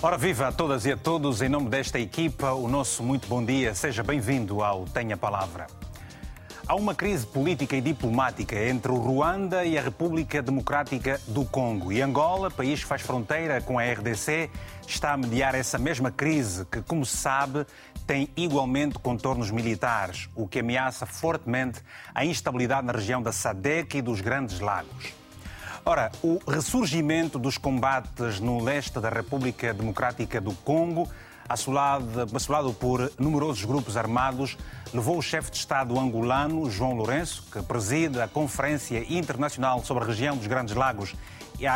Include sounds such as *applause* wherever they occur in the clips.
Ora, viva a todas e a todos, em nome desta equipa, o nosso muito bom dia. Seja bem-vindo ao Tenha Palavra. Há uma crise política e diplomática entre o Ruanda e a República Democrática do Congo. E Angola, país que faz fronteira com a RDC, está a mediar essa mesma crise que, como se sabe, tem igualmente contornos militares, o que ameaça fortemente a instabilidade na região da SADEC e dos Grandes Lagos. Ora, o ressurgimento dos combates no leste da República Democrática do Congo, assolado, assolado por numerosos grupos armados, levou o chefe de Estado angolano, João Lourenço, que preside a Conferência Internacional sobre a Região dos Grandes Lagos,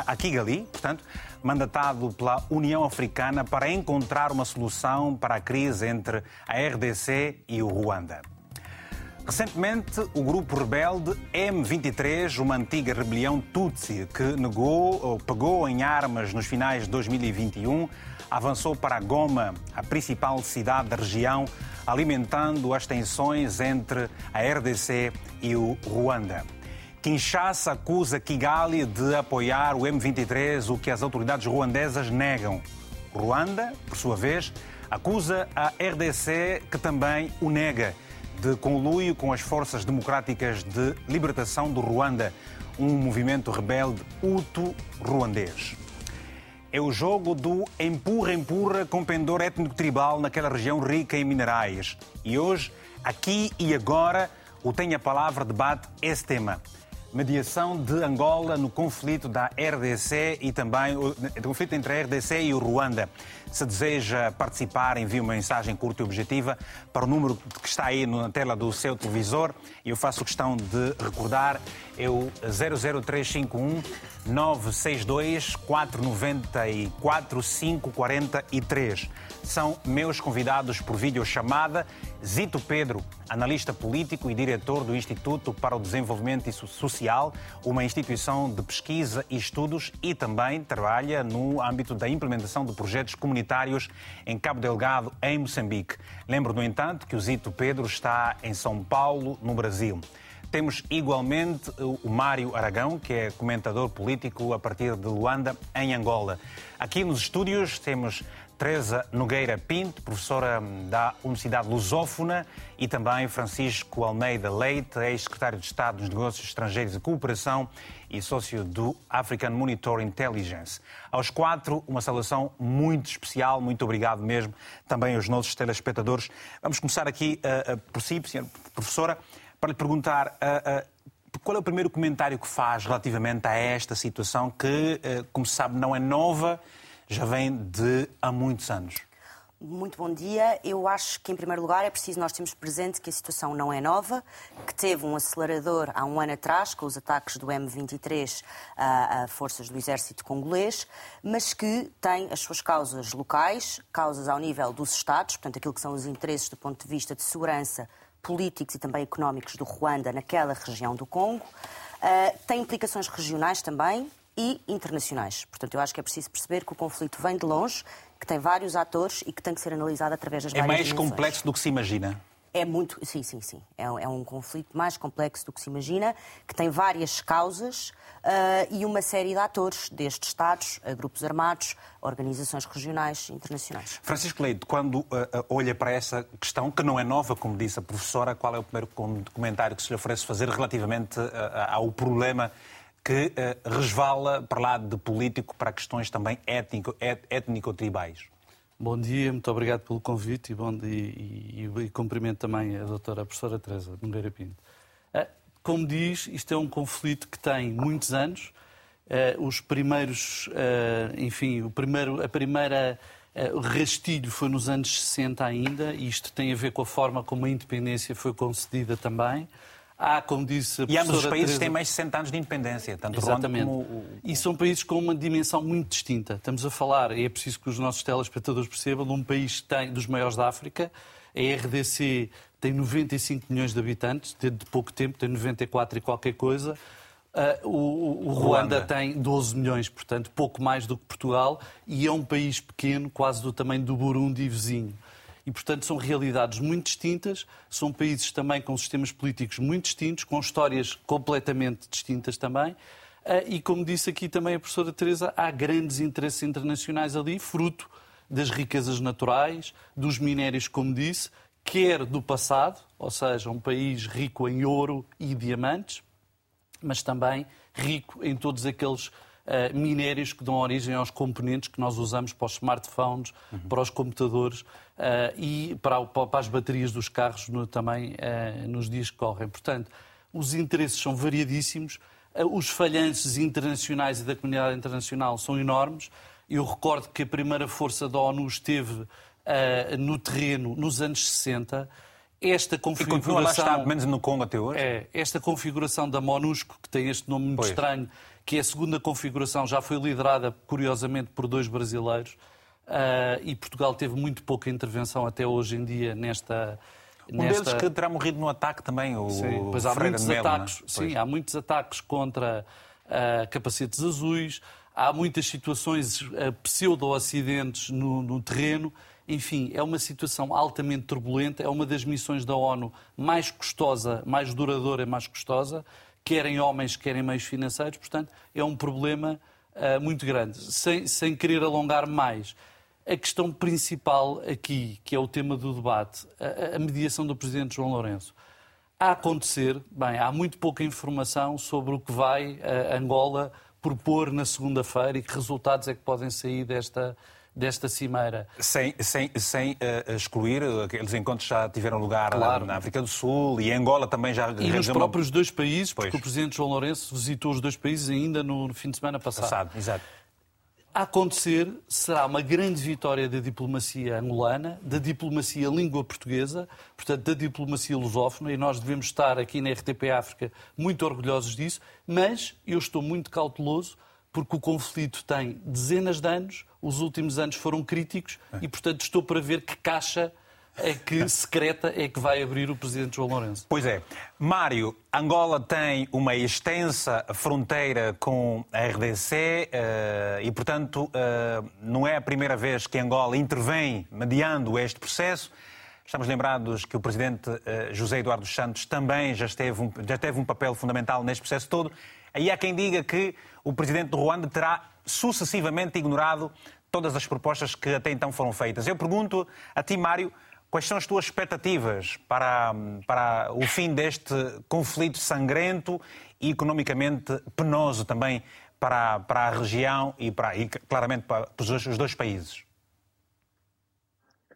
a Kigali, portanto, mandatado pela União Africana para encontrar uma solução para a crise entre a RDC e o Ruanda. Recentemente, o grupo rebelde M23, uma antiga rebelião Tutsi que negou ou pegou em armas nos finais de 2021, avançou para Goma, a principal cidade da região, alimentando as tensões entre a RDC e o Ruanda. Kinshasa acusa Kigali de apoiar o M23, o que as autoridades ruandesas negam. Ruanda, por sua vez, acusa a RDC, que também o nega de conluio com as forças democráticas de libertação do Ruanda, um movimento rebelde hutu-ruandês. É o jogo do empurra-empurra com pendor étnico-tribal naquela região rica em minerais. E hoje, aqui e agora, o Tem a Palavra debate esse tema mediação de Angola no conflito da RDC e também o conflito entre a RDC e o Ruanda. Se deseja participar, envie uma mensagem curta e objetiva para o número que está aí na tela do seu televisor. E eu faço questão de recordar, é o 00351 962 494 543. São meus convidados por videochamada. Zito Pedro, analista político e diretor do Instituto para o Desenvolvimento Social, uma instituição de pesquisa e estudos e também trabalha no âmbito da implementação de projetos comunitários em Cabo Delgado, em Moçambique. Lembro, no entanto, que o Zito Pedro está em São Paulo, no Brasil. Temos igualmente o Mário Aragão, que é comentador político a partir de Luanda, em Angola. Aqui nos estúdios temos Teresa Nogueira Pinto, professora da Universidade Lusófona, e também Francisco Almeida Leite, ex-secretário de Estado dos Negócios Estrangeiros e Cooperação e sócio do African Monitor Intelligence. Aos quatro, uma saudação muito especial, muito obrigado mesmo, também aos nossos telespectadores. Vamos começar aqui uh, uh, por si, senhora professora, para lhe perguntar. Uh, qual é o primeiro comentário que faz relativamente a esta situação que, como se sabe, não é nova, já vem de há muitos anos. Muito bom dia. Eu acho que, em primeiro lugar, é preciso nós termos presente que a situação não é nova, que teve um acelerador há um ano atrás, com os ataques do M23 a, a forças do exército congolês, mas que tem as suas causas locais, causas ao nível dos Estados, portanto, aquilo que são os interesses do ponto de vista de segurança políticos e também económicos do Ruanda naquela região do Congo. Uh, tem implicações regionais também, e internacionais. Portanto, eu acho que é preciso perceber que o conflito vem de longe, que tem vários atores e que tem que ser analisado através das é várias É mais dimensões. complexo do que se imagina? É muito, sim, sim, sim. É, é, um conflito mais complexo do que se imagina, que tem várias causas uh, e uma série de atores, desde Estados, a grupos armados, organizações regionais e internacionais. Francisco Leite, quando uh, olha para essa questão, que não é nova, como disse a professora, qual é o primeiro comentário que se lhe oferece fazer relativamente uh, ao problema que uh, resvala para lá de político para questões também étnico-tribais. Bom dia, muito obrigado pelo convite e, bom dia, e, e, e cumprimento também a doutora a professora Teresa Nogueira Pinto. Uh, como diz, isto é um conflito que tem muitos anos. Uh, os primeiros, enfim, o primeiro, a primeira o rastilho foi nos anos 60 ainda, e isto tem a ver com a forma como a independência foi concedida também. Há, como disse a E ambos os países Teresa... têm mais de 60 anos de independência, tanto Exatamente. Ruanda como... E são países com uma dimensão muito distinta. Estamos a falar, e é preciso que os nossos telespectadores percebam, de um país que tem, dos maiores da África. A RDC tem 95 milhões de habitantes, desde pouco tempo tem 94 e qualquer coisa. Uh, o, o Ruanda, Ruanda tem 12 milhões, portanto, pouco mais do que Portugal, e é um país pequeno, quase do tamanho do Burundi vizinho e, portanto, são realidades muito distintas, são países também com sistemas políticos muito distintos, com histórias completamente distintas também. Ah, e, como disse aqui também a professora Teresa, há grandes interesses internacionais ali, fruto das riquezas naturais, dos minérios, como disse, quer do passado, ou seja, um país rico em ouro e diamantes, mas também rico em todos aqueles uh, minérios que dão origem aos componentes que nós usamos para os smartphones, uhum. para os computadores e para, para, as baterias dos carros no, também uh, nos dias que correm. Portanto, os interesses são variadíssimos, os falhanços internacionais e da comunidade internacional são enormes. Eu recordo que a primeira força da ONU esteve uh, no terreno nos anos 60. Esta configuração. E lá estar, menos no Congo até hoje? É, esta configuração da MONUSCO, que tem este nome muito pois. estranho, que é a segunda configuração, já foi liderada, curiosamente, por dois brasileiros. Uh, e Portugal teve muito pouca intervenção até hoje em dia nesta. Um nesta... deles que terá morrido no ataque também, o sim, pois há muitos Melo, ataques, é? Sim, há muitos ataques contra uh, capacetes azuis, há muitas situações uh, pseudo-acidentes no, no terreno enfim, é uma situação altamente turbulenta, é uma das missões da ONU mais custosa, mais duradoura e mais custosa, querem homens, querem meios financeiros, portanto, é um problema uh, muito grande. Sem, sem querer alongar mais, a questão principal aqui, que é o tema do debate, a, a mediação do Presidente João Lourenço. A acontecer, bem, há muito pouca informação sobre o que vai Angola propor na segunda-feira e que resultados é que podem sair desta, desta cimeira. Sem, sem, sem uh, excluir, aqueles encontros já tiveram lugar claro. na África do Sul e Angola também já... E nos próprios dois países, pois. porque o Presidente João Lourenço visitou os dois países ainda no fim de semana passado. Passado, exato. A acontecer será uma grande vitória da diplomacia angolana, da diplomacia língua portuguesa, portanto da diplomacia lusófona, e nós devemos estar aqui na RTP África muito orgulhosos disso, mas eu estou muito cauteloso porque o conflito tem dezenas de anos, os últimos anos foram críticos e, portanto, estou para ver que caixa é que secreta é que vai abrir o presidente João Lourenço. Pois é. Mário, Angola tem uma extensa fronteira com a RDC eh, e, portanto, eh, não é a primeira vez que Angola intervém mediando este processo. Estamos lembrados que o presidente eh, José Eduardo Santos também já, esteve um, já teve um papel fundamental neste processo todo. Aí há quem diga que o presidente do Ruanda terá sucessivamente ignorado todas as propostas que até então foram feitas. Eu pergunto a ti, Mário, quais são as tuas expectativas para, para o fim deste conflito sangrento e economicamente penoso também para, para a região e, para, e claramente para os dois, os dois países?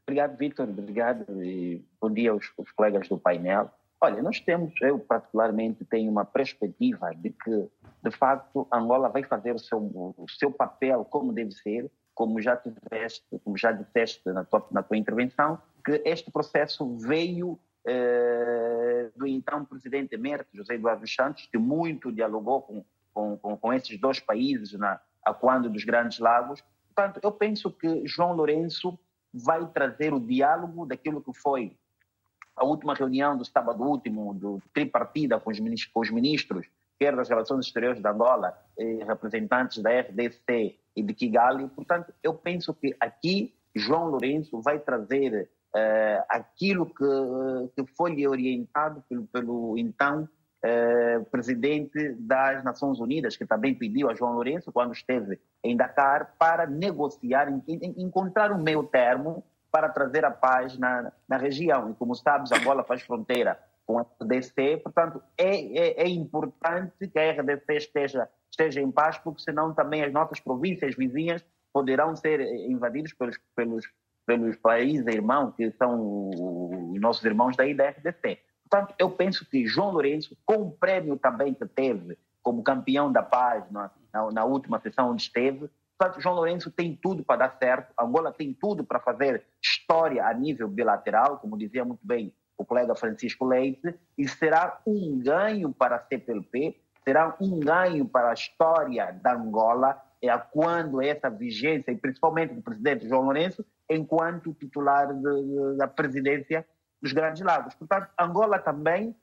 Obrigado, Victor. Obrigado e bom dia aos, aos colegas do painel. Olha, nós temos, eu particularmente tenho uma perspectiva de que, de facto, Angola vai fazer o seu, o seu papel como deve ser, como já tiveste, como já disseste na tua, na tua intervenção, que este processo veio eh, do então presidente emérito José Eduardo Santos, que muito dialogou com, com, com, com esses dois países na, a quando dos Grandes Lagos. Portanto, eu penso que João Lourenço vai trazer o diálogo daquilo que foi a última reunião do sábado último, do tripartida com os ministros, com os ministros quer das Relações Exteriores de Angola, eh, representantes da RDC e de Kigali. Portanto, eu penso que aqui João Lourenço vai trazer eh, aquilo que, que foi-lhe orientado pelo, pelo então eh, presidente das Nações Unidas, que também pediu a João Lourenço, quando esteve em Dakar, para negociar, encontrar um meio termo para trazer a paz na, na região. E como sabes, Angola faz fronteira com a RDC, portanto, é, é, é, importante que a RDC esteja, esteja em paz, porque senão também as nossas províncias vizinhas poderão ser invadidas pelos, pelos, pelos países irmãos, que são os nossos irmãos da RDC. Portanto, eu penso que João Lourenço, com o prêmio também que teve como campeão da paz na, na, na última sessão onde esteve, Portanto, João Lourenço tem tudo para dar certo, Angola tem tudo para fazer história a nível bilateral, como dizia muito bem o colega Francisco Leite, e será um ganho para a CPLP, será um ganho para a história da Angola, é quando essa vigência, e principalmente do presidente João Lourenço, enquanto titular de, de, da presidência dos Grandes Lagos. Portanto, Angola também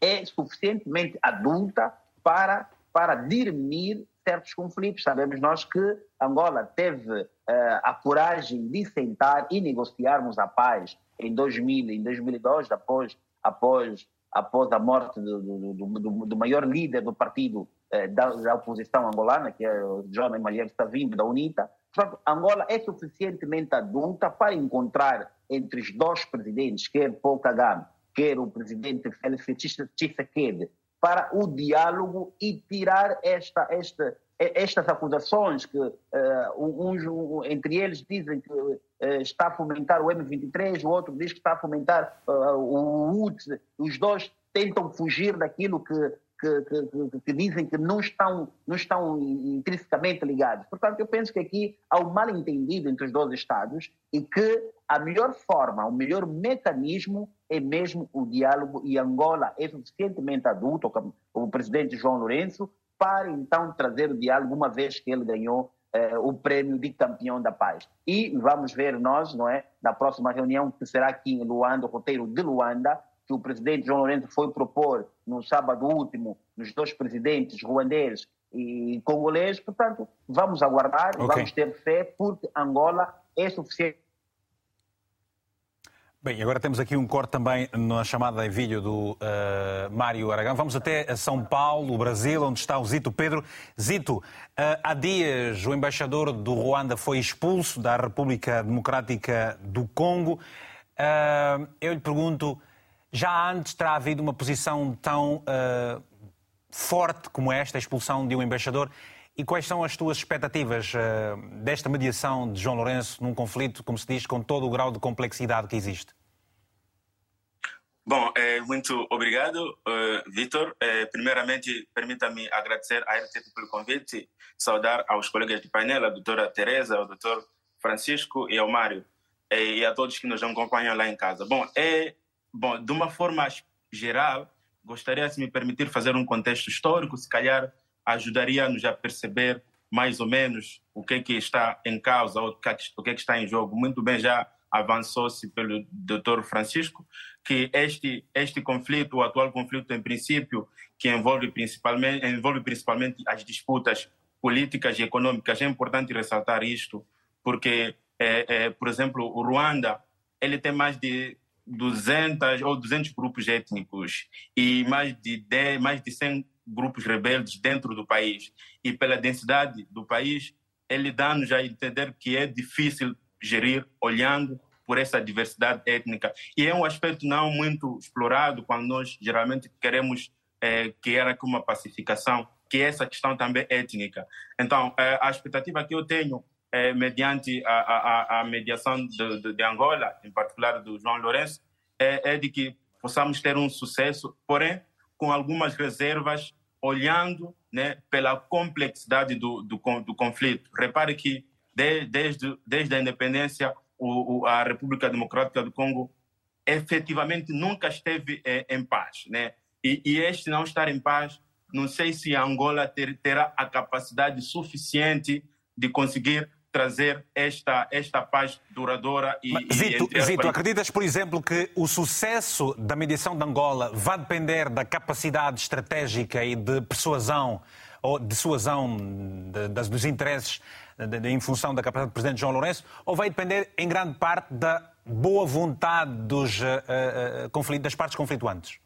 é suficientemente adulta para, para dirimir certos conflitos. Sabemos nós que Angola teve uh, a coragem de sentar e negociarmos a paz em 2000, em 2002, após, após, após a morte do, do, do, do maior líder do partido uh, da, da, oposição angolana, que é o João Malheiro Savimbi, da UNITA. Portanto, Angola é suficientemente adulta para encontrar entre os dois presidentes, quer Paul Kagame, quer o presidente Félix Tshisekedi, para o diálogo e tirar esta, esta, estas acusações que uh, uns, um, entre eles dizem que uh, está a fomentar o M23, o outro diz que está a fomentar uh, o UTS, os dois tentam fugir daquilo que que, que, que, dizem que não estão, não estão intrinsecamente ligados. Portanto, eu penso que aqui há um mal entendido entre os dois Estados e que a melhor forma, o melhor mecanismo é mesmo o diálogo e Angola é suficientemente adulto, como o presidente João Lourenço, para então trazer o diálogo, uma vez que ele ganhou eh, o prêmio de campeão da paz. E vamos ver nós, não é, na próxima reunião que será aqui em Luanda, o roteiro de Luanda, que o presidente João Lourenço foi propor no sábado último, nos dois presidentes ruandês e congolês. Portanto, vamos aguardar, okay. vamos ter fé, porque Angola é suficiente. Bem, agora temos aqui um corte também na chamada em vídeo do uh, Mário Aragão. Vamos até São Paulo, Brasil, onde está o Zito Pedro. Zito, uh, há dias o embaixador do Ruanda foi expulso da República Democrática do Congo. Uh, eu lhe pergunto, já antes terá havido uma posição tão uh, forte como esta, a expulsão de um embaixador. E quais são as tuas expectativas uh, desta mediação de João Lourenço num conflito, como se diz, com todo o grau de complexidade que existe? Bom, é, muito obrigado, uh, Vitor. É, primeiramente, permita-me agradecer à RTP pelo convite, saudar aos colegas de painel, a doutora Teresa, ao doutor Francisco e ao Mário, e a todos que nos acompanham lá em casa. Bom, é Bom, de uma forma geral, gostaria, se me permitir, fazer um contexto histórico, se calhar ajudaria-nos a perceber mais ou menos o que é que está em causa, ou o que é que está em jogo. Muito bem, já avançou-se pelo Dr. Francisco que este este conflito, o atual conflito em princípio, que envolve principalmente envolve principalmente as disputas políticas e econômicas, é importante ressaltar isto, porque é, é, por exemplo, o Ruanda ele tem mais de 200 ou 200 grupos étnicos e mais de 10, mais de 100 grupos rebeldes dentro do país. E pela densidade do país, ele dá-nos a entender que é difícil gerir olhando por essa diversidade étnica. E é um aspecto não muito explorado quando nós geralmente queremos é, criar aqui uma pacificação, que é essa questão também étnica. Então, é, a expectativa que eu tenho é, mediante a, a, a mediação de, de, de, Angola, em particular do João Lourenço, é, é, de que possamos ter um sucesso, porém com algumas reservas, olhando né, pela complexidade do, do, do conflito. Repare que de, desde, desde a independência, o, o, a República Democrática do Congo efetivamente nunca esteve é, em paz. Né? E, e, este não estar em paz, não sei se a Angola ter, terá a capacidade suficiente de conseguir trazer esta, esta paz duradoura e. Mas, Zito, e Zito acreditas, por exemplo, que o sucesso da mediação de Angola vai depender da capacidade estratégica e de persuasão ou dissuasão de, de, dos interesses de, em função da capacidade do Presidente João Lourenço, ou vai depender em grande parte da boa vontade dos, uh, uh, das partes conflituantes?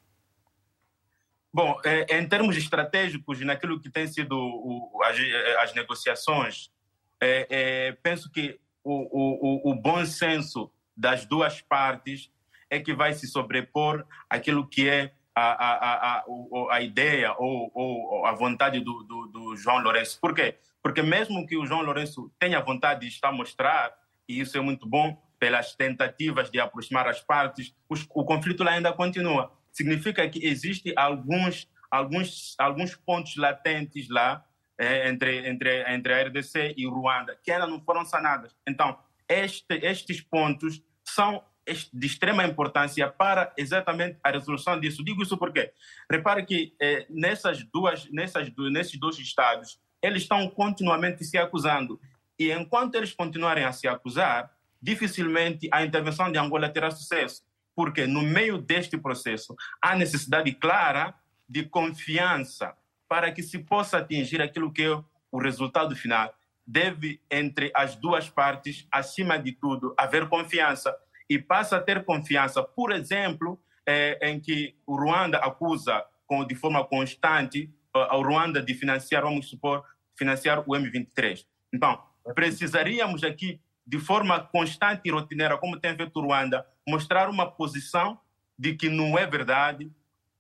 Bom, é, em termos estratégicos, naquilo que tem sido as negociações é, é, penso que o, o, o bom senso das duas partes é que vai se sobrepor aquilo que é a, a, a, a, ideia ou, ou a vontade do, do, do, João Lourenço. Por quê? Porque mesmo que o João Lourenço tenha vontade de estar a mostrar, e isso é muito bom, pelas tentativas de aproximar as partes, os, o conflito lá ainda continua. Significa que existem alguns, alguns, alguns pontos latentes lá é, entre, entre, entre a RDC e Ruanda, que ainda não foram sanadas. Então, este, estes pontos são de extrema importância para exatamente a resolução disso. Digo isso porque, repare que é, nessas duas, nessas, nesses dois estados, eles estão continuamente se acusando. E enquanto eles continuarem a se acusar, dificilmente a intervenção de Angola terá sucesso. Porque no meio deste processo há necessidade clara de confiança para que se possa atingir aquilo que é o resultado final, deve, entre as duas partes, acima de tudo, haver confiança. E passa a ter confiança, por exemplo, é, em que o Ruanda acusa com, de forma constante uh, Ruanda de financiar, vamos supor, financiar o M23. Então, precisaríamos aqui, de forma constante e rotineira, como tem feito Ruanda, mostrar uma posição de que não é verdade,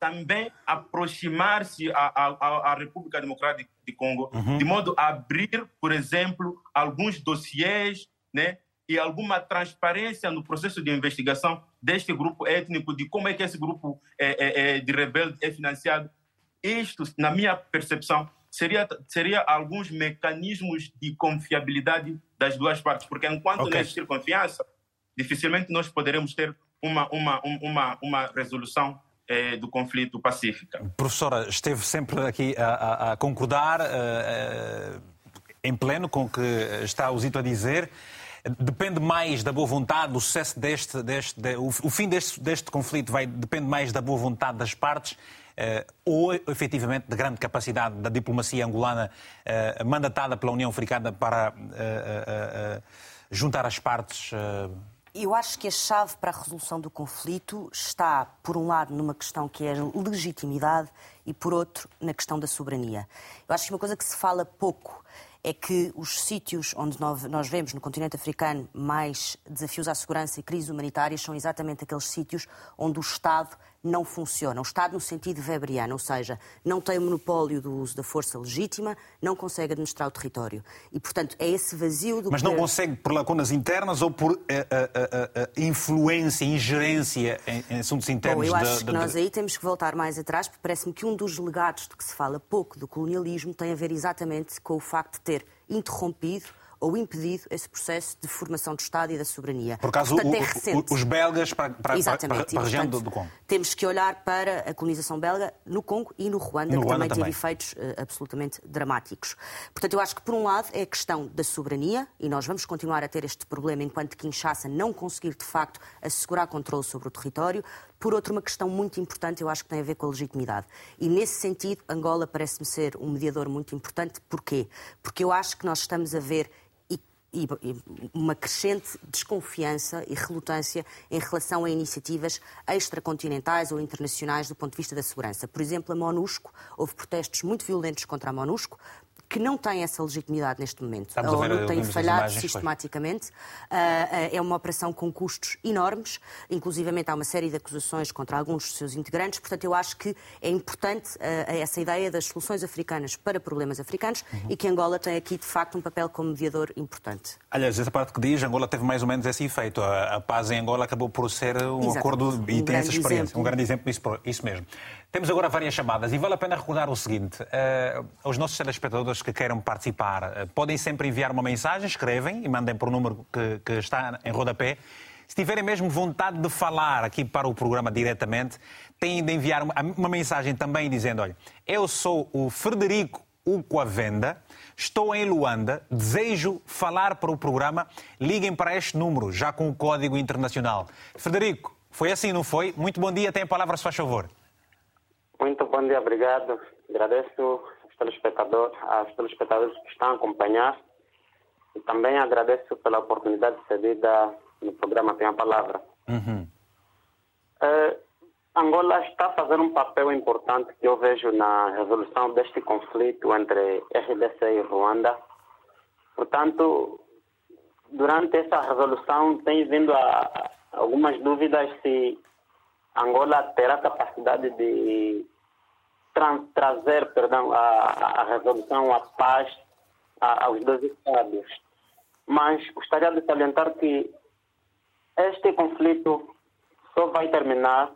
também aproximar-se à, República Democrática de Congo, uhum. de modo a abrir, por exemplo, alguns dossiês né, e alguma transparência no processo de investigação deste grupo étnico, de como é que esse grupo é, é, é de rebelde é financiado. Isto, na minha percepção, seria, seria alguns mecanismos de confiabilidade das duas partes, porque enquanto okay. não existir confiança, dificilmente nós poderemos ter uma, uma, uma, uma resolução eh, do conflito pacífica. Professora, esteve sempre aqui a, a, a concordar uh, uh, em pleno com o que está o Zito a dizer. Depende mais da boa vontade, do sucesso deste, deste de, o, o, fim deste, deste conflito vai, depende mais da boa vontade das partes uh, ou efetivamente da grande capacidade da diplomacia angolana mandatada pela União Africana para juntar as partes eu acho que a chave para a resolução do conflito está, por um lado, numa questão que é a legitimidade e, por outro, na questão da soberania. Eu acho que uma coisa que se fala pouco é que os sítios onde nós vemos no continente africano mais desafios à segurança e crises humanitárias são exatamente aqueles sítios onde o Estado não funciona. O Estado, no sentido weberiano, ou seja, não tem o monopólio do uso da força legítima, não consegue administrar o território. E, portanto, é esse vazio do Mas não consegue por lacunas internas ou por uh, uh, uh, influência, ingerência em, em, assuntos internos? Bom, eu acho que nós aí temos que voltar mais atrás, porque parece-me que um dos legados de que se fala pouco do colonialismo tem a ver exatamente com o facto de ter interrompido ou impedido esse processo de formação do Estado e da soberania. Por acaso, portanto, é o, os belgas para, para, Exatamente. para, para a região do, do, Congo. Temos que olhar para a colonização belga no Congo e no Ruanda, no que Ruanda também, também, teve efeitos uh, absolutamente dramáticos. Portanto, eu acho que, por um lado, é a questão da soberania, e nós vamos continuar a ter este problema enquanto Kinshasa não conseguir, de facto, assegurar controle sobre o território. Por outro, uma questão muito importante, eu acho que tem a ver com a legitimidade. E, nesse sentido, Angola parece-me ser um mediador muito importante. Porquê? Porque eu acho que nós estamos a ver e uma crescente desconfiança e relutância em relação a iniciativas extracontinentais ou internacionais do ponto de vista da segurança. Por exemplo, a MONUSCO, houve protestos muito violentos contra a MONUSCO, que não tem essa legitimidade neste momento. Estamos a ONU tem falhado sistematicamente. Uh, é uma operação com custos enormes, inclusivamente há uma série de acusações contra alguns dos seus integrantes. Portanto, eu acho que é importante uh, essa ideia das soluções africanas para problemas africanos uhum. e que Angola tem aqui, de facto, um papel como mediador importante. Aliás, essa parte que diz, Angola teve mais ou menos esse efeito. A, paz em Angola acabou por ser um acordo e um tem essa experiência. Exemplo. Um grande exemplo disso, isso mesmo. Temos agora várias chamadas e vale a pena recordar o seguinte: uh, aos nossos telespectadores que queiram participar, uh, podem sempre enviar uma mensagem, escrevem e mandem para o número que, que está em rodapé. Se tiverem mesmo vontade de falar aqui para o programa diretamente, têm de enviar uma, uma mensagem também dizendo: olha, eu sou o Frederico Uquavenda, estou em Luanda, desejo falar para o programa, liguem para este número, já com o código internacional. Frederico, foi assim, não foi? Muito bom dia, tem a palavra, se faz favor. Muito bom dia, obrigado. Agradeço aos telespectadores, aos telespectadores que estão a acompanhar e também agradeço pela oportunidade cedida no programa Tem a Palavra. Uhum. Uh, Angola está fazer um papel importante que eu vejo na resolução deste conflito entre RDC e Ruanda. Portanto, durante essa resolução tem vindo a, a algumas dúvidas se Angola terá capacidade de tra trazer perdão, a, a resolução, a paz a, aos dois Estados. Mas gostaria de salientar que este conflito só vai terminar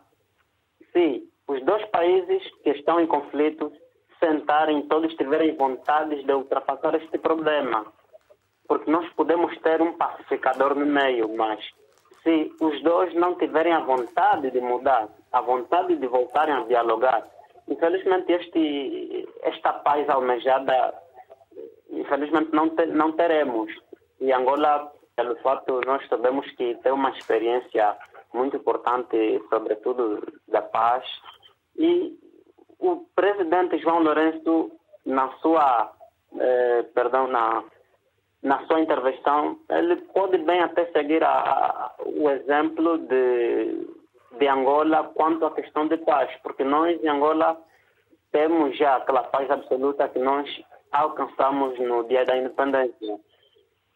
se os dois países que estão em conflito sentarem todos tiverem vontade de ultrapassar este problema. Porque nós podemos ter um pacificador no meio, mas se os dois não tiverem a vontade de mudar, a vontade de voltarem a dialogar, Infelizmente, este, esta paz almejada, infelizmente, não, te, não teremos. E Angola, pelo fato, nós sabemos que tem uma experiência muito importante, sobretudo da paz. E o presidente João Lourenço, na sua, eh, perdão, na, na sua intervenção, ele pode bem até seguir a, a, o exemplo de de Angola quanto à questão de paz, porque nós em Angola temos já aquela paz absoluta que nós alcançamos no dia da independência.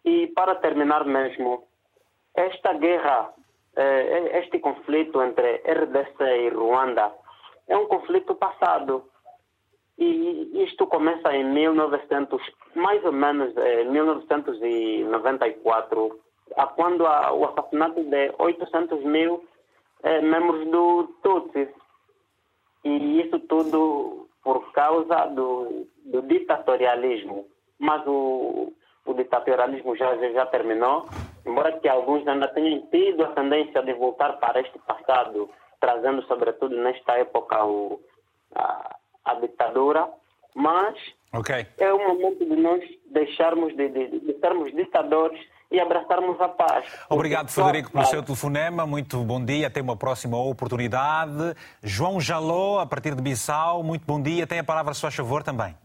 E para terminar mesmo, esta guerra, eh, este conflito entre RDC e Ruanda é um conflito passado. E isto começa em 1900, mais ou menos em 1994, a quando o assassinato de 800 mil eh, membros do Tutsis. E isso tudo por causa do, do ditatorialismo. Mas o, o ditatorialismo já, já terminou, embora que alguns ainda tenham tido a tendência de voltar para este passado, trazendo sobretudo nesta época o, a, a ditadura, mas okay. é o momento de nós deixarmos de, de, de sermos ditadores e abraçarmos a paz. Obrigado, Frederico, pelo seu telefonema. Muito bom dia. Até uma próxima oportunidade. João Jaló, a partir de Bissau. Muito bom dia. Tem a palavra, se faz favor, também.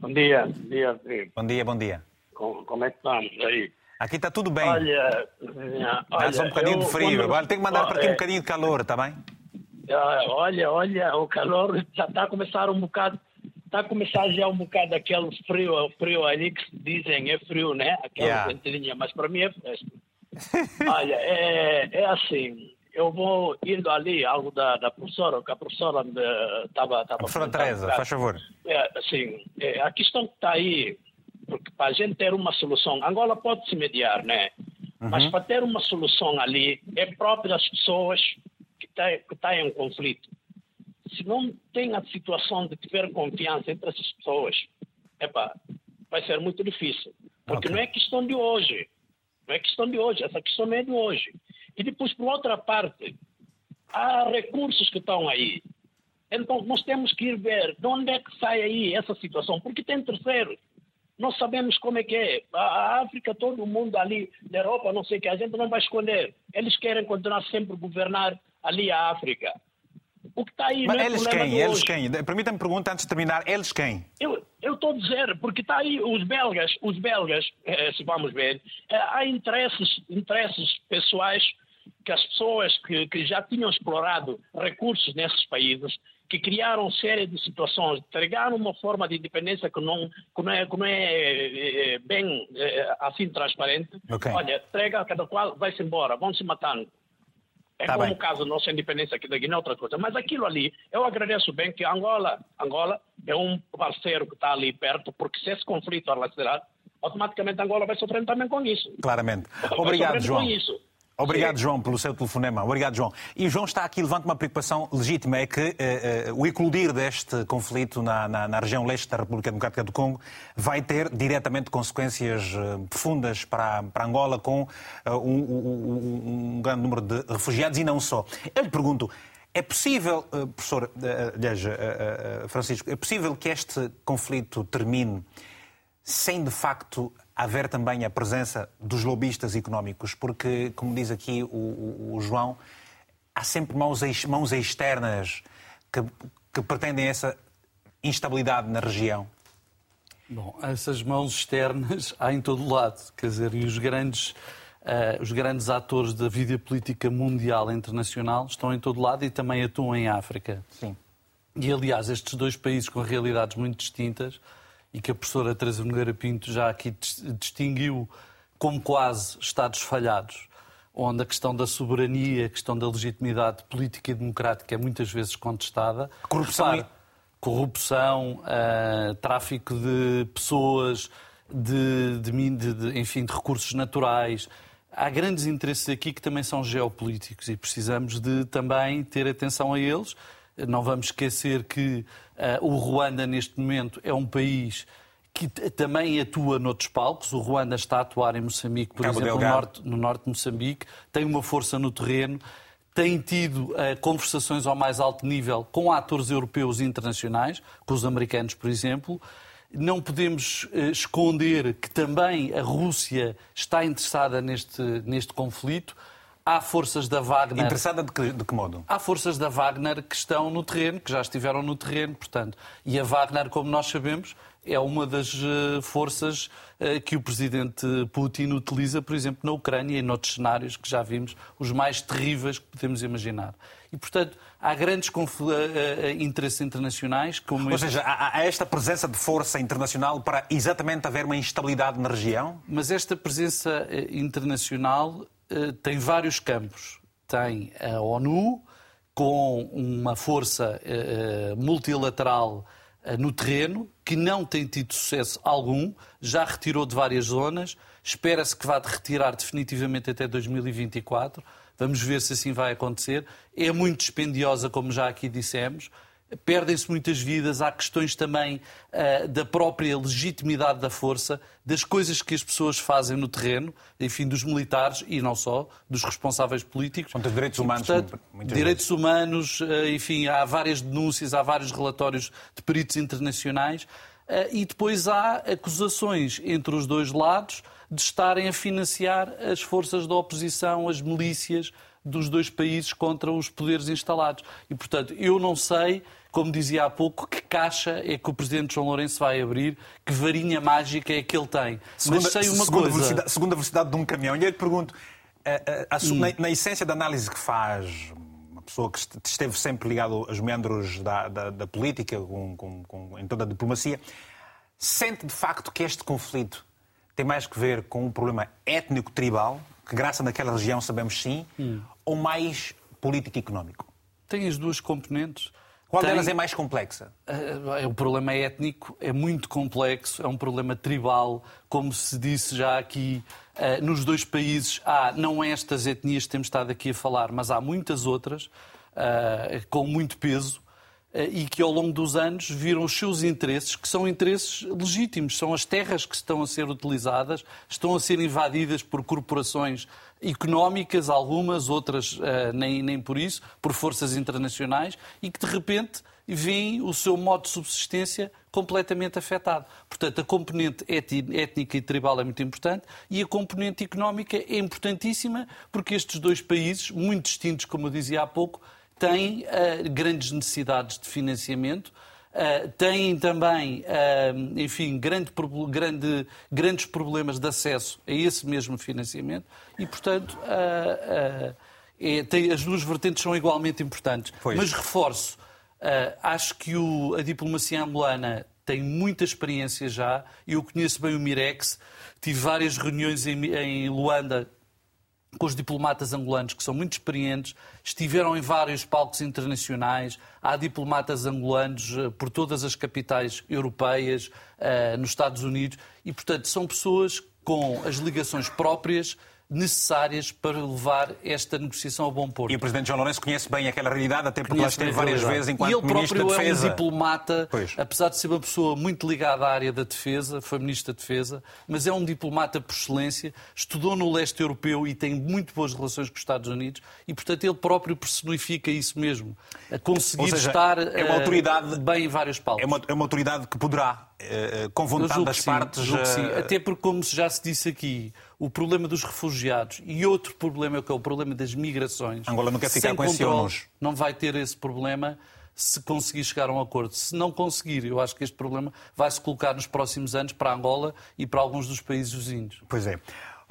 Bom dia. Bom dia, Bom dia, bom dia. Como, como é que estamos aí? Aqui está tudo bem. Olha, só um bocadinho eu, de frio. Quando... Agora tem que mandar para ti um bocadinho de calor, está bem? Olha, olha, o calor *laughs* já está a começar um bocado está a começar já um bocado aquele frio, frio ali que dizem é frio, né? Aquela yeah. ventoinha, mas para mim é fresco. *laughs* Olha, é, é assim, eu vou indo ali, algo da, da professora, que a professora estava... Professora Teresa, faz favor. É, assim, é, a questão que está aí, porque para a gente ter uma solução, Angola pode se mediar, né? Uhum. Mas para ter uma solução ali, é próprio das pessoas que estão tá, que tá em um conflito se não tem a situação de ter confiança entre essas pessoas, epa, vai ser muito difícil. Porque okay. não é questão de hoje. Não é questão de hoje. Essa questão não é de hoje. E depois, por outra parte, há recursos que estão aí. Então, nós temos que ir ver de onde é que sai aí essa situação. Porque tem terceiros. Nós sabemos como é que é. A África, todo mundo ali, da Europa, não sei o que, a gente não vai esconder. Eles querem continuar sempre a governar ali a África. O que está aí Mas não é eles quem? Eles quem? Permita-me perguntar antes de terminar, eles quem? Eu estou a dizer, porque está aí os belgas, os belgas, eh, se vamos ver, eh, há interesses, interesses pessoais que as pessoas que, que já tinham explorado recursos nesses países, que criaram série de situações, entregaram uma forma de independência que não, que não, é, que não é, é bem é, assim transparente. Okay. Olha, entrega cada qual, vai-se embora, vão se matando. É tá como bem. o caso da nossa independência aqui da Guiné, outra coisa. Mas aquilo ali, eu agradeço bem que Angola, Angola é um parceiro que está ali perto, porque se esse conflito alastrar, automaticamente Angola vai sofrer também com isso. Claramente. Obrigado, João. Com isso. Obrigado. João, pelo seu telefonema. Obrigado, João. E o João está aqui, levanta uma preocupação legítima, é que uh, uh, o eclodir deste conflito na, na, na, região leste da República Democrática do Congo vai ter diretamente consequências uh, profundas para, para Angola, com um, um, um, grande número de refugiados e não só. Eu lhe pergunto, é possível, professor, aliás, Francisco, é possível que este conflito termine sem de facto haver também a presença dos lobistas económicos, porque, como diz aqui o, o, o João, há sempre mãos, mãos externas que, que pretendem essa instabilidade na região. Bom, essas mãos externas há em todo lado, quer dizer, e os grandes, uh, os grandes atores da vida política mundial e internacional estão em todo lado e também atuam em África. Sim. E, aliás, estes dois países com realidades muito distintas e que a professora Teresa Nogueira Pinto já aqui distinguiu como quase Estados falhados, onde a questão da soberania, a questão da legitimidade política e democrática é muitas vezes contestada. Corrupção. Repare, corrupção, uh, tráfico de pessoas, de, de, de, enfim, de recursos naturais. Há grandes interesses aqui que também são geopolíticos e precisamos de também ter atenção a eles não vamos esquecer que o Ruanda, neste momento, é um país que também atua noutros palcos. O Ruanda está a atuar em Moçambique, por Cabo exemplo, no norte, no norte de Moçambique, tem uma força no terreno, tem tido uh, conversações ao mais alto nível com atores europeus e internacionais, com os americanos, por exemplo. Não podemos uh, esconder que também a Rússia está interessada neste, neste conflito. Há forças da Wagner. Interessada de que, de que, modo? Há forças da Wagner que estão no terreno, que já estiveram no terreno, portanto. E a Wagner, como nós sabemos, é uma das uh, forças uh, que o presidente Putin utiliza, por exemplo, na Ucrânia e noutros cenários que já vimos, os mais terríveis que podemos imaginar. E, portanto, há grandes interesses internacionais. Como Ou seja, há, há esta presença de força internacional para exatamente haver uma instabilidade na região? Mas esta presença internacional tem vários campos. Tem a ONU, com uma força uh, multilateral uh, no terreno, que não tem tido sucesso algum, já retirou de várias zonas, espera-se que vá retirar definitivamente até 2024. Vamos ver se assim vai acontecer. É muito dispendiosa, como já aqui dissemos perdem-se muitas vidas, há questões também uh, da própria legitimidade da força, das coisas que as pessoas fazem no terreno, enfim, dos militares e não só, dos responsáveis políticos. Quanto direitos humanos. E, portanto, direitos vezes. humanos, uh, enfim, há várias denúncias, há vários relatórios de peritos internacionais uh, e depois há acusações entre os dois lados de estarem a financiar as forças da oposição, as milícias dos dois países contra os poderes instalados. E, portanto, eu não sei como dizia há pouco, que caixa é que o Presidente João Lourenço vai abrir, que varinha mágica é que ele tem. Segunda, Mas sei uma segunda coisa... Velocidade, segunda velocidade de um caminhão. E eu lhe pergunto, a, a, a, hum. na, na, essência da análise que faz uma pessoa que esteve sempre ligado aos membros da, da, da política, com, com, com, em toda a diplomacia, sente de facto que este conflito tem mais que ver com um problema étnico-tribal, que graça naquela região sabemos sim, hum. Ou mais político-económico? Tem as duas componentes. Qual tem... delas é mais complexa? Uh, o problema étnico é muito complexo, é um problema tribal, como se disse já aqui. Uh, nos dois países há, não estas etnias que temos estado aqui a falar, mas há muitas outras, com muito peso, e que ao longo dos anos viram os seus interesses, que são interesses legítimos, são as terras que estão a ser utilizadas, estão a ser invadidas por corporações económicas, algumas, outras uh, nem, nem por isso, por forças internacionais, e que de repente veem o seu modo de subsistência completamente afetado. Portanto, a componente étnica e tribal é muito importante e a componente económica é importantíssima porque estes dois países, muito distintos, como eu dizia há pouco, têm uh, grandes necessidades de financiamento Uh, têm também, uh, enfim, grande, grande, grandes problemas de acesso a esse mesmo financiamento e, portanto, é, tem, as duas vertentes são igualmente importantes. Pois. Mas reforço, acho que o, a diplomacia angolana tem muita experiência já. Eu conheço bem o Mirex, tive várias reuniões em, em Luanda com os diplomatas angolanos, que são muito experientes, estiveram em vários palcos internacionais, há diplomatas angolanos eh, por todas as capitais europeias, eh, nos Estados Unidos, e, portanto, são pessoas com as ligações próprias necessárias para levar esta negociação a bom porto. E o Presidente João Lourenço conhece bem aquela realidade, até porque lá esteve várias vezes enquanto e ele Ministro da Defesa. é um diplomata, pois. apesar de ser uma pessoa muito ligada à área da defesa, foi Ministro da Defesa, mas é um diplomata por excelência, estudou no leste europeu e tem muito boas relações com os Estados Unidos e, portanto, ele próprio personifica isso mesmo, a conseguir seja, estar é uma autoridade, bem em vários palcos. É uma, é uma autoridade que poderá, eh, com vontade das sim, partes... Eh, Até porque, como já se disse aqui, o problema dos refugiados e outro problema que é o problema das migrações. Angola não quer ficar sem com esse Não vai ter esse problema se conseguir chegar a um acordo. Se não conseguir, eu acho que este problema vai se colocar nos próximos anos para Angola e para alguns dos países vizinhos. Pois é.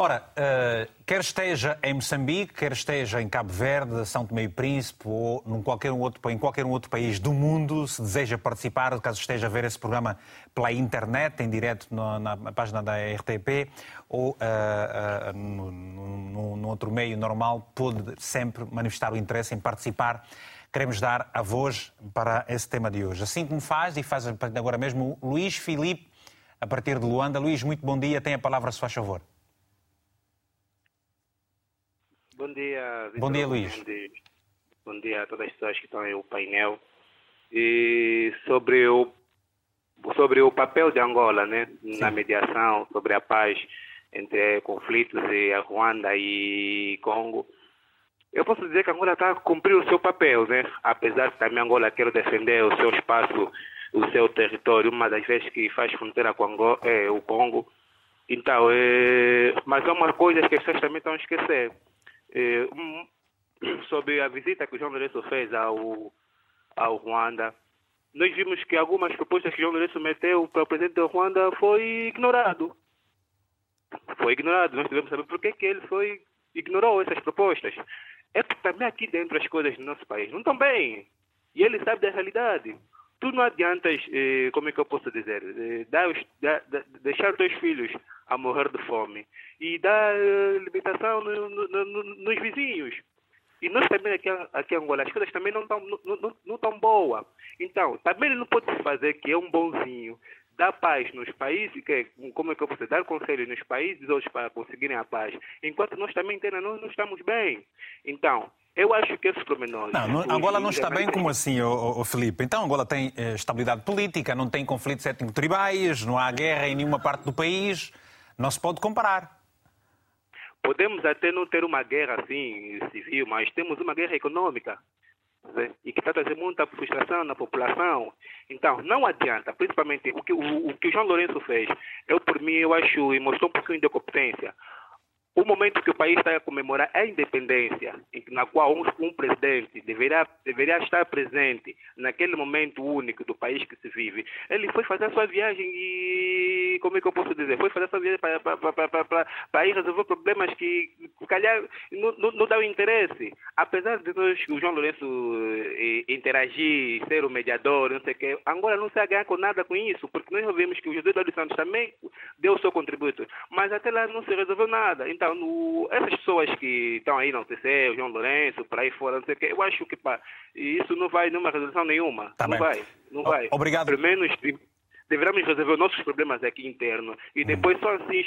Ora, uh, quer esteja em Moçambique, quer esteja em Cabo Verde, São Tomé e Príncipe ou num qualquer um outro, em qualquer um outro país do mundo, se deseja participar, caso esteja a ver esse programa pela internet, em direto na, na, página da RTP ou uh, uh, no, no, no outro meio normal, pode sempre manifestar o interesse em participar queremos dar a voz para esse tema de hoje. Assim como faz, e faz agora mesmo, Luís Filipe, a partir de Luanda. Luís, muito bom dia, tem a palavra, se faz favor. Bom dia, Vitor. Bom dia, Luís. Bom dia, a todas as pessoas que estão aí no painel. E sobre o, sobre o papel de Angola né, na mediação, sobre a paz entre conflitos e a Ruanda e Congo, eu posso dizer que Angola está a cumprir o seu papel, né? apesar de também Angola quer defender o seu espaço, o seu território, uma das vezes que faz fronteira com Angola, é, o Congo. Então, é, mas há uma coisa que as pessoas também estão a esquecer. É, um, *clears throat* sobre a visita que o João Lourenço fez ao, ao Ruanda, nós vimos que algumas propostas que João Lourenço meteu para o presidente da Ruanda foi ignorado. Foi ignorado. Nós devemos saber por que, que ele foi ignorou essas propostas. É porque também aqui dentro as coisas no nosso país não estão bem. E ele sabe da realidade. Tu não adiantas, eh, como é que eu posso dizer, eh, dar, dar, deixar teus filhos a morrer de fome e dar eh, limitação no, no, no, nos vizinhos. E nós também aqui, aqui em Angola, as coisas também não estão não, não, não tão boas. Então, também ele não pode fazer que é um bonzinho, dar paz nos países, que, como é que eu posso dar conselho nos países outros para conseguirem a paz, enquanto nós também não, não estamos bem. Então, eu acho que esses pormenores. Não, não Angola não está bem como assim, oh, oh, Felipe. Então Angola tem eh, estabilidade política, não tem conflitos étnico-tribais, não há guerra em nenhuma parte do país. Não se pode comparar. Podemos até não ter uma guerra assim civil, mas temos uma guerra econômica e que está trazendo muita frustração na população. Então, não adianta, principalmente o que o, o que o João Lourenço fez, eu por mim eu acho e mostrou um pouquinho de competência o momento que o país está a comemorar é a independência, na qual um, um, presidente deveria, deveria estar presente naquele momento único do país que se vive. Ele foi fazer a sua viagem e, como é que eu posso dizer, foi fazer a sua viagem para, ir resolver problemas que, calhar, não, não, não dão interesse. Apesar de nós, o João Lourenço eh, interagir, ser o mediador, não sei o quê, Angola não se a ganhar com nada com isso, porque nós vimos que o José Eduardo Santos também deu o seu contributo, mas até lá não se resolveu nada. Então, no, essas pessoas que estão aí no TC, o João Lourenço, por aí fora, não sei o quê, eu acho que pá, isso não vai numa resolução nenhuma. Tá não bem. vai, não vai. Obrigado. Pelo menos deveremos resolver nossos problemas aqui internos e depois só assim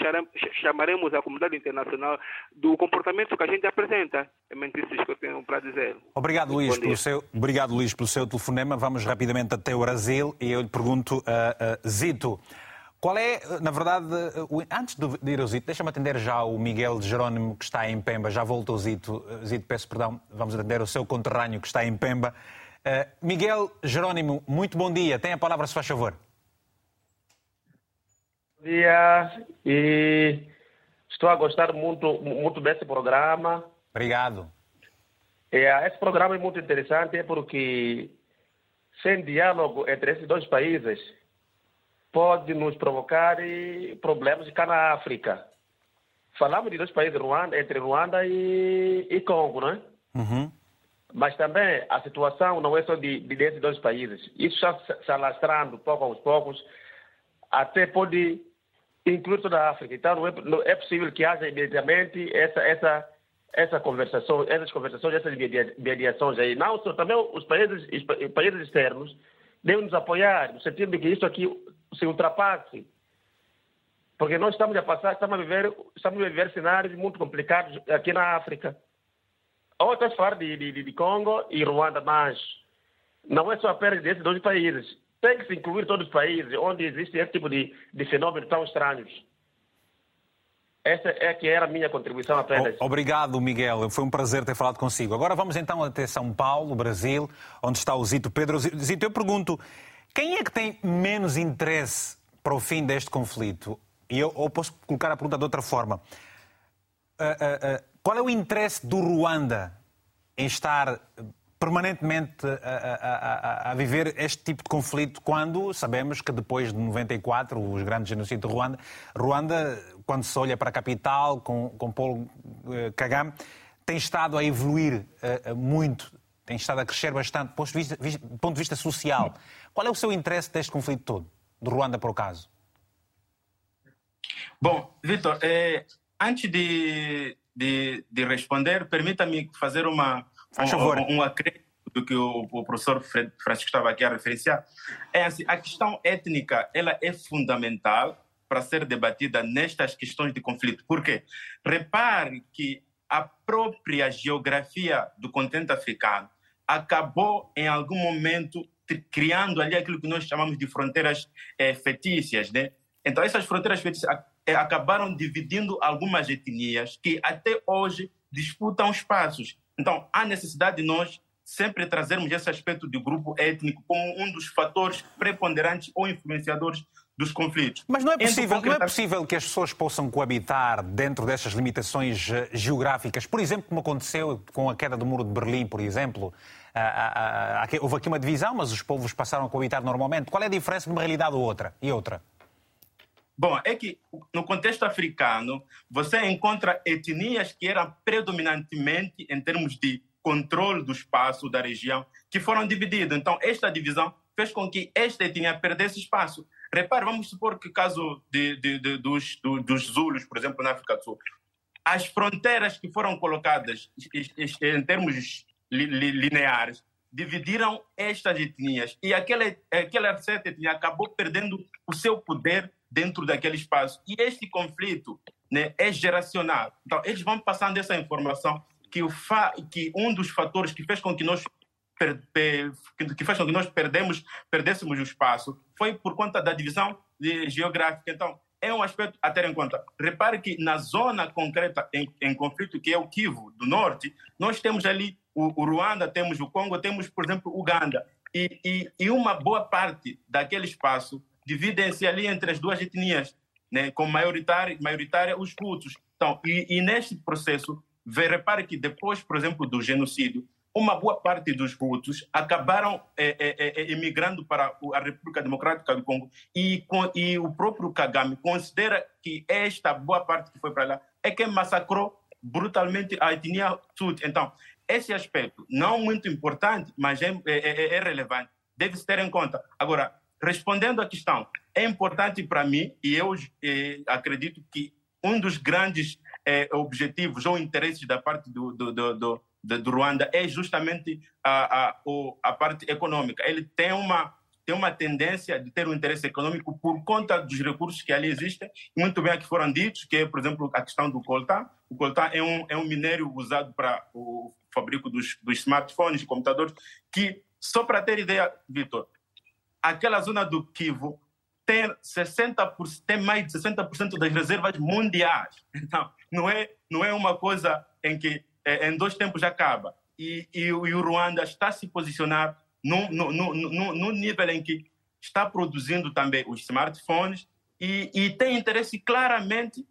chamaremos a comunidade internacional do comportamento que a gente apresenta. É mentira isso que eu tenho para dizer. Obrigado, Luís, pelo seu, obrigado, Luís, pelo seu telefonema. Vamos rapidamente até o Brasil e eu lhe pergunto, uh, uh, Zito, qual é, na verdade, antes de ir ao Zito, deixa-me atender já o Miguel Jerónimo, que está em Pemba. Já voltou, Zito. Zito, peço perdão, vamos atender o seu conterrâneo, que está em Pemba. Uh, Miguel Jerónimo, muito bom dia. Tem a palavra, se faz favor. Bom dia e estou a gostar muito, muito desse programa. Obrigado. É, esse programa é muito interessante porque sem diálogo entre esses dois países pode nos provocar problemas cá na África. Falamos de dois países, Ruanda, entre Ruanda e, e Congo, não é? Uhum. Mas também a situação não é só de, de desses dois países. Isso está se alastrando pouco aos poucos, até pode incluir toda a África. Então não é, não é possível que haja imediatamente essa, essa, essa conversação, essas conversações, essas mediações aí. Não só também os países, os países externos devem nos apoiar, no sentido de que isso aqui se ultrapasse. Porque nós estamos a passar, estamos a viver, estamos a viver cenários muito complicados aqui na África. Outras falar de, de, de Congo e Ruanda, mas não é só apenas desses dois países. Tem que se incluir todos os países onde existe esse tipo de, de tão estranhos. Essa é que era a minha contribuição apenas. Obrigado, Miguel. Foi um prazer ter falado consigo. Agora vamos então até São Paulo, Brasil, onde está o Zito Pedro. Zito, eu pergunto, quem é que tem menos interesse para o fim deste conflito? E eu ou posso colocar a pergunta de outra forma. Uh, uh, uh, qual é o interesse do Ruanda em estar permanentemente a, a, a, viver este tipo de conflito quando sabemos que depois de 94, os grandes genocídios de Ruanda, Ruanda, quando se olha para a capital com, com Paulo eh, Kagame, tem estado a evoluir uh, muito, tem estado a crescer bastante do ponto de vista, ponto de vista social. Qual é o seu interesse deste conflito todo, do Ruanda por acaso? Bom, Vitor, é, antes de, de, de responder, permita-me fazer uma, um, um acréscimo do que o, o, professor Francisco estava aqui a referenciar. É assim, a questão étnica ela é fundamental para ser debatida nestas questões de conflito. Por quê? Repare que a própria geografia do continente africano acabou, em algum momento, criando ali aquilo que nós chamamos de fronteiras é, fetícias, né? Então essas fronteiras fetícias é, acabaram dividindo algumas etnias que até hoje disputam espaços. Então há necessidade de nós sempre trazermos esse aspecto de grupo étnico como um dos fatores preponderantes ou influenciadores dos conflitos. Mas não é, possível, não é possível que as pessoas possam coabitar dentro dessas limitações eh, geográficas? Por exemplo, como aconteceu com a queda do Muro de Berlim, por exemplo. Houve aqui uma divisão, mas os povos passaram a coabitar normalmente. Qual é a diferença de uma realidade ou outra? E outra? Bom, é que no contexto africano, você encontra etnias que eram predominantemente, em termos de controle do espaço da região, que foram divididas. Então, esta divisão fez com que esta etnia perdesse espaço. Repare, vamos supor que caso de, de, de, dos, do, dos Zulus, por exemplo, na África do Sul, as fronteiras que foram colocadas em termos lineares dividiram estas etnias e aquela, aquela certa etnia acabou perdendo o seu poder dentro daquele espaço. E este conflito né, é geracional. Então, eles vão passando essa informação que, o fa que um dos fatores que fez com que nós que fez com que nós perdemos, perdêssemos o espaço foi por conta da divisão geográfica. Então, é um aspecto a ter em conta. Repare que na zona concreta em, em conflito, que é o Kivu do Norte, nós temos ali o, o Ruanda, temos o Congo, temos, por exemplo, Uganda. E, e, e uma boa parte daquele espaço dividem-se ali entre as duas etnias, né, com maioritária, maioritária os Hutus. Então, e, e neste processo, repare que depois, por exemplo, do genocídio, uma boa parte dos Hutus acabaram é, é, é, emigrando para a República Democrática do Congo e, com, e o próprio Kagame considera que esta boa parte que foi para lá é quem massacrou brutalmente a etnia Tutsi. Então, esse aspecto, não muito importante, mas é, é, é, é relevante, deve-se ter em conta. Agora, respondendo à questão, é importante para mim, e eu eh, acredito que um dos grandes eh, objetivos ou interesses da parte do, do, do, do do Ruanda é justamente a, a, a parte econômica. Ele tem uma, tem uma tendência de ter um interesse econômico por conta dos recursos que ali existem, muito bem aqui foram ditos, que é, por exemplo, a questão do coltan. O coltan é um, é um minério usado para o fabrico dos, dos smartphones, e computadores, que, só para ter ideia, Vitor, aquela zona do Kivu tem, 60%, tem mais de 60% das reservas mundiais. Então, não é, não é uma coisa em que é, em dois tempos já acaba. E, e, e, o Ruanda está se posicionar no, nível em que está produzindo também os smartphones e, e tem interesse claramente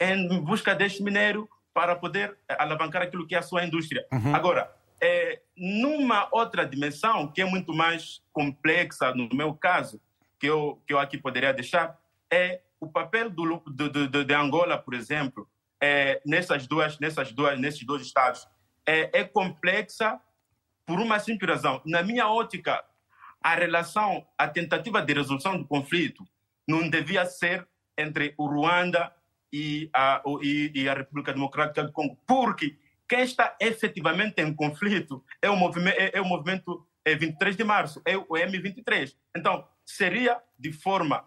em busca deste minério para poder alavancar aquilo que é a sua indústria. Uhum. Agora, é, numa outra dimensão, que é muito mais complexa, no meu caso, que eu, que eu aqui poderia deixar, é o papel do, do, do, de Angola, por exemplo, é, nessas duas, nessas duas, nesses dois estados é, é complexa por uma simples razão. Na minha ótica, a relação, a tentativa de resolução do conflito não devia ser entre o Ruanda e a, e, e a República Democrática do Congo, porque quem está efetivamente em conflito é o movimento, é, é o movimento é 23 de março, é o M23. Então, seria de forma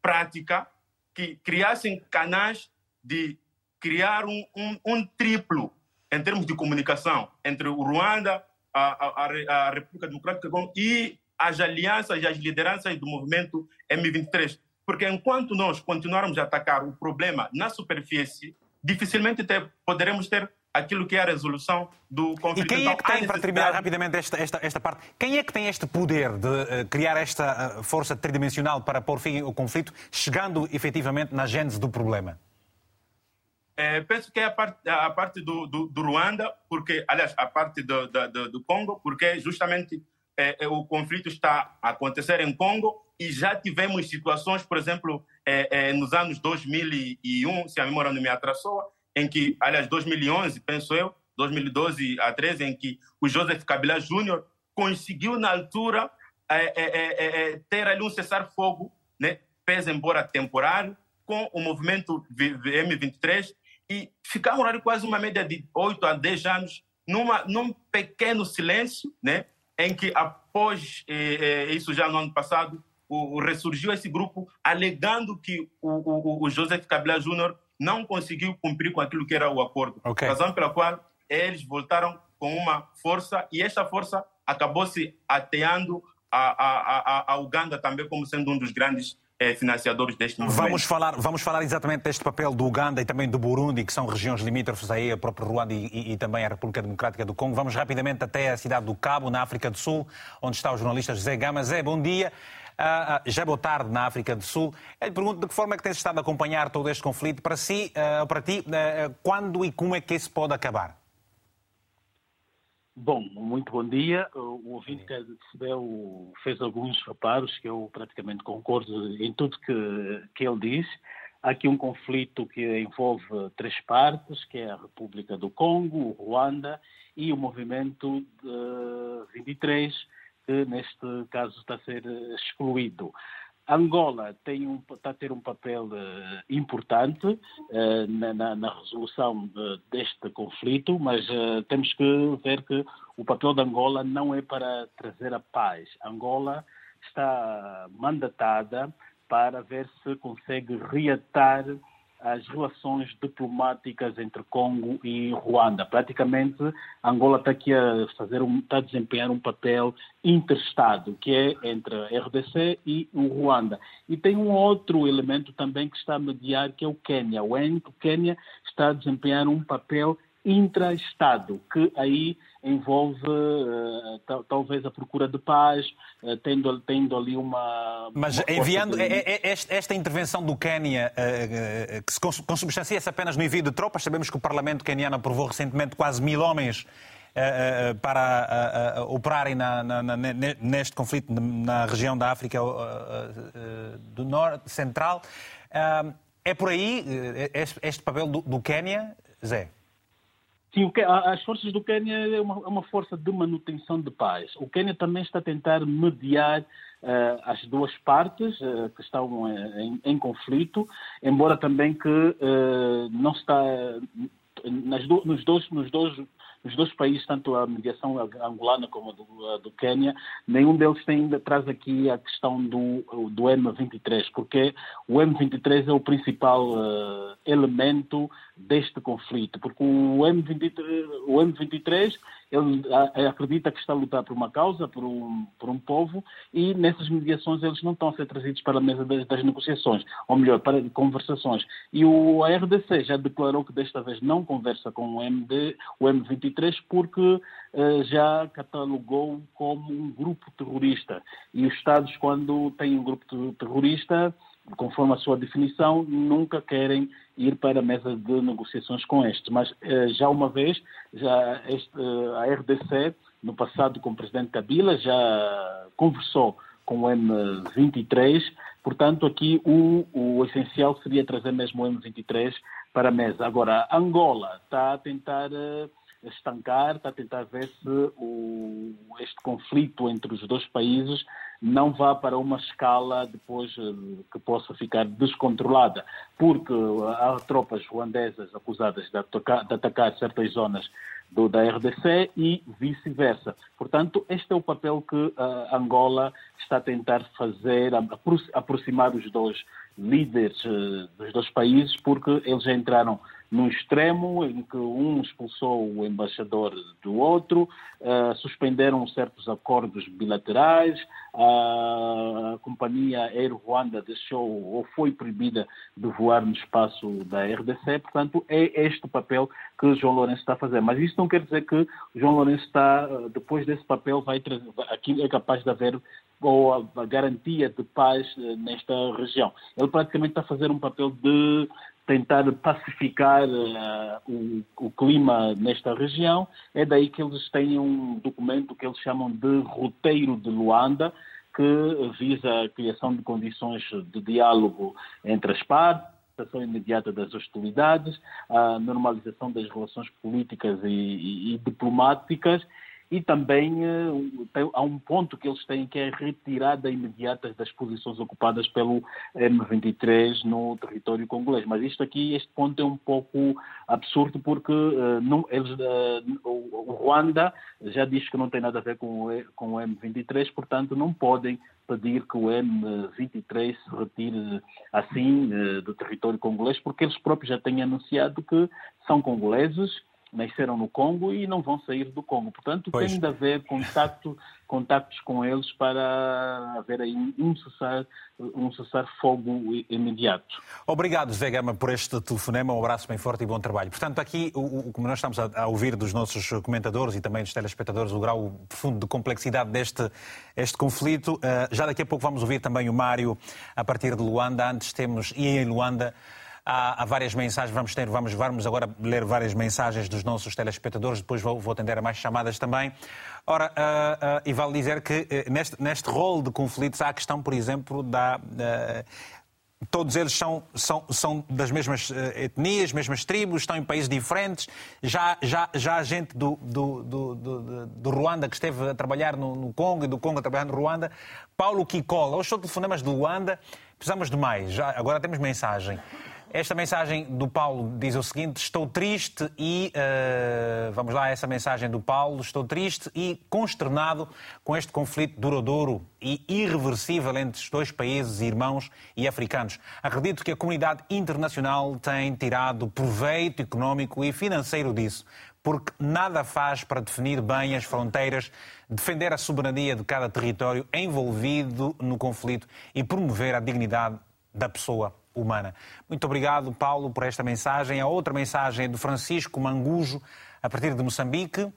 prática que criassem canais de criar um, um, um triplo em termos de comunicação entre o Ruanda, a, a, a República Democrática do Congo e as alianças e as lideranças do movimento M23. Porque enquanto nós continuarmos a atacar o problema na superfície, dificilmente ter, poderemos ter aquilo que é a resolução do conflito. E quem é que tem, para terminar rapidamente esta, esta, esta parte, quem é que tem este poder de uh, criar esta uh, força tridimensional para pôr fim ao conflito, chegando efetivamente na gênese do problema? É, penso que é a parte, a parte do, do, do Ruanda, porque, aliás, a parte do, do, do Congo, porque justamente é, é, o conflito está a acontecer em Congo e já tivemos situações, por exemplo, é, é nos anos 2001, se a memória não me atrasou, em que, aliás, 2011, penso eu, 2012 a 13, em que o Joseph Kabila Júnior conseguiu, na altura, é, ter ali um cessar-fogo, né, pese embora temporário, com o movimento M23 e ficamos ali quase uma média de 8 a 10 anos numa, num pequeno silêncio, né, em que após eh, eh, isso já no ano passado, o, o, ressurgiu esse grupo alegando que o, o, o Joseph Kabila Júnior não conseguiu cumprir com aquilo que era o acordo. Okay. Razão pela qual eles voltaram com uma força e esta força acabou se ateando a, a, a, a Uganda também como sendo um dos grandes financiadores deste movimento. Vamos falar, vamos falar exatamente deste papel do Uganda e também do Burundi, que são regiões limítrofes aí, a própria Ruanda e, e, e, também a República Democrática do Congo. Vamos rapidamente até a cidade do Cabo, na África do Sul, onde está o jornalista José Gama. Zé, bom dia. Uh, uh, já é boa tarde na África do Sul. Eu lhe pergunto de que forma é que tens estado a acompanhar todo este conflito. Para si, uh, para ti, quando e como é que isso pode acabar? Bom, muito bom dia. O ouvinte que recebeu fez alguns reparos que eu praticamente concordo em tudo que, que ele disse. Há aqui um conflito que envolve três partes, que é a República do Congo, o Ruanda e o movimento de 23, que neste caso está a ser excluído. Angola tem um, está a ter um papel uh, importante uh, na, na, resolução de, deste conflito, mas uh, temos que ver que o papel de Angola não é para trazer a paz. Angola está mandatada para ver se consegue reatar as relações diplomáticas entre Congo e Ruanda. Praticamente, Angola está aqui a fazer um, está a desempenhar um papel interestado, que é entre a RDC e o Ruanda. E tem um outro elemento também que está a mediar, que é o Quênia. O Quênia está a desempenhar um papel intra-Estado, que aí envolve uh, talvez a procura de paz, uh, tendo, tendo ali uma. Mas uma enviando de... esta intervenção do Quênia, uh, que se consubstancia-se apenas no envio de tropas, sabemos que o Parlamento queniano aprovou recentemente quase mil homens. para operarem na, na, na, neste conflito na região da África do Norte Central. é por aí este, este papel do, do Quênia, Zé? Sim, as forças do Quênia é uma, é uma, força de manutenção de paz. O Quênia também está a tentar mediar uh, as duas partes uh, que estão em, em, conflito, embora também que uh, não está nas do, nos dois nos dois os dois países, tanto a mediação angolana como a do, a do Quênia, nenhum deles tem, traz aqui a questão do, do M23, porque o M23 é o principal uh, elemento deste conflito, porque o M23, o M23 ele acredita que está a lutar por uma causa, por um, por um povo, e nessas mediações eles não estão a ser trazidos para a mesa das, das negociações, ou melhor, para conversações. E o, a RDC já declarou que desta vez não conversa com o, MD, o M23 porque uh, já catalogou como um grupo terrorista. E os Estados, quando têm um grupo terrorista, conforme a sua definição, nunca querem ir para a mesa de negociações com este. Mas eh, já uma vez, já este, eh, a RDC, no passado com o presidente Kabila, já conversou com o M23, portanto aqui o, o essencial seria trazer mesmo o M23 para a mesa. Agora, Angola está a tentar uh, estancar, está a tentar ver se o, este conflito entre os dois países não vá para uma escala depois eh, que possa ficar descontrolada, porque há tropas ruandesas acusadas de atacar, de atacar certas zonas do, da RDC e vice-versa. Portanto, este é o papel que uh, Angola está a tentar fazer, a, a aproximar os dois líderes uh, dos dois países, porque eles entraram num extremo em que um expulsou o embaixador do outro, uh, suspenderam certos acordos bilaterais, a companhia Air Rwanda deixou ou foi proibida de voar no espaço da RDC, portanto é este papel que João Lourenço está a fazer. Mas isso não quer dizer que João Lourenço está, depois desse papel, vai aqui é capaz de haver ou a, garantia de paz eh, nesta região. Ele praticamente está a fazer um papel de tentar pacificar uh, o, o, clima nesta região. É daí que eles têm um documento que eles chamam de Roteiro de Luanda, que visa a criação de condições de diálogo entre as partes, a cessação imediata das hostilidades, a normalização das relações políticas e, e, e diplomáticas e também uh, tem, há um ponto que eles têm que é a retirada imediata das posições ocupadas pelo M23 no território congolês. Mas isto aqui, este ponto é um pouco absurdo porque uh, não, eles, uh, o, o Ruanda já diz que não tem nada a ver com o, com o M23, portanto não podem pedir que o M23 se retire assim do território congolês, porque eles próprios já têm anunciado que são congoleses nasceram no Congo e não vão sair do Congo. Portanto, pois. tem de haver contato, *laughs* contactos com eles para haver aí um cessar, um cessar fogo imediato. Obrigado, Zé Gama, por este telefonema. Um abraço bem forte e bom trabalho. Portanto, aqui, o, o, como nós estamos a, a, ouvir dos nossos comentadores e também dos telespectadores, o grau profundo de complexidade deste este conflito. Uh, já daqui a pouco vamos ouvir também o Mário a partir de Luanda. Antes temos, e em Luanda, Há, há, várias mensagens, vamos ter, vamos, vamos agora ler várias mensagens dos nossos telespectadores, depois vou, vou atender a mais chamadas também. Ora, uh, uh, e vale dizer que uh, neste, neste rol de conflitos há a questão, por exemplo, da. Todos eles são, são, são das mesmas etnias, mesmas tribos, estão em países diferentes. Já, já, já há gente do, do, do, do, do Ruanda que esteve a trabalhar no, no, Congo e do Congo a trabalhar no Ruanda. Paulo Kikola, hoje sou telefonemas do Luanda, precisamos de mais. Já, agora temos mensagem. Esta mensagem do Paulo diz o seguinte: Estou triste e. Uh, vamos lá, essa mensagem do Paulo. Estou triste e consternado com este conflito duradouro e irreversível entre os dois países irmãos e africanos. Acredito que a comunidade internacional tem tirado proveito económico e financeiro disso porque nada faz para definir bem as fronteiras, defender a soberania de cada território envolvido no conflito e promover a dignidade da pessoa humana. Muito obrigado, Paulo, por esta mensagem. A outra mensagem é do Francisco Mangujo, a partir de Moçambique.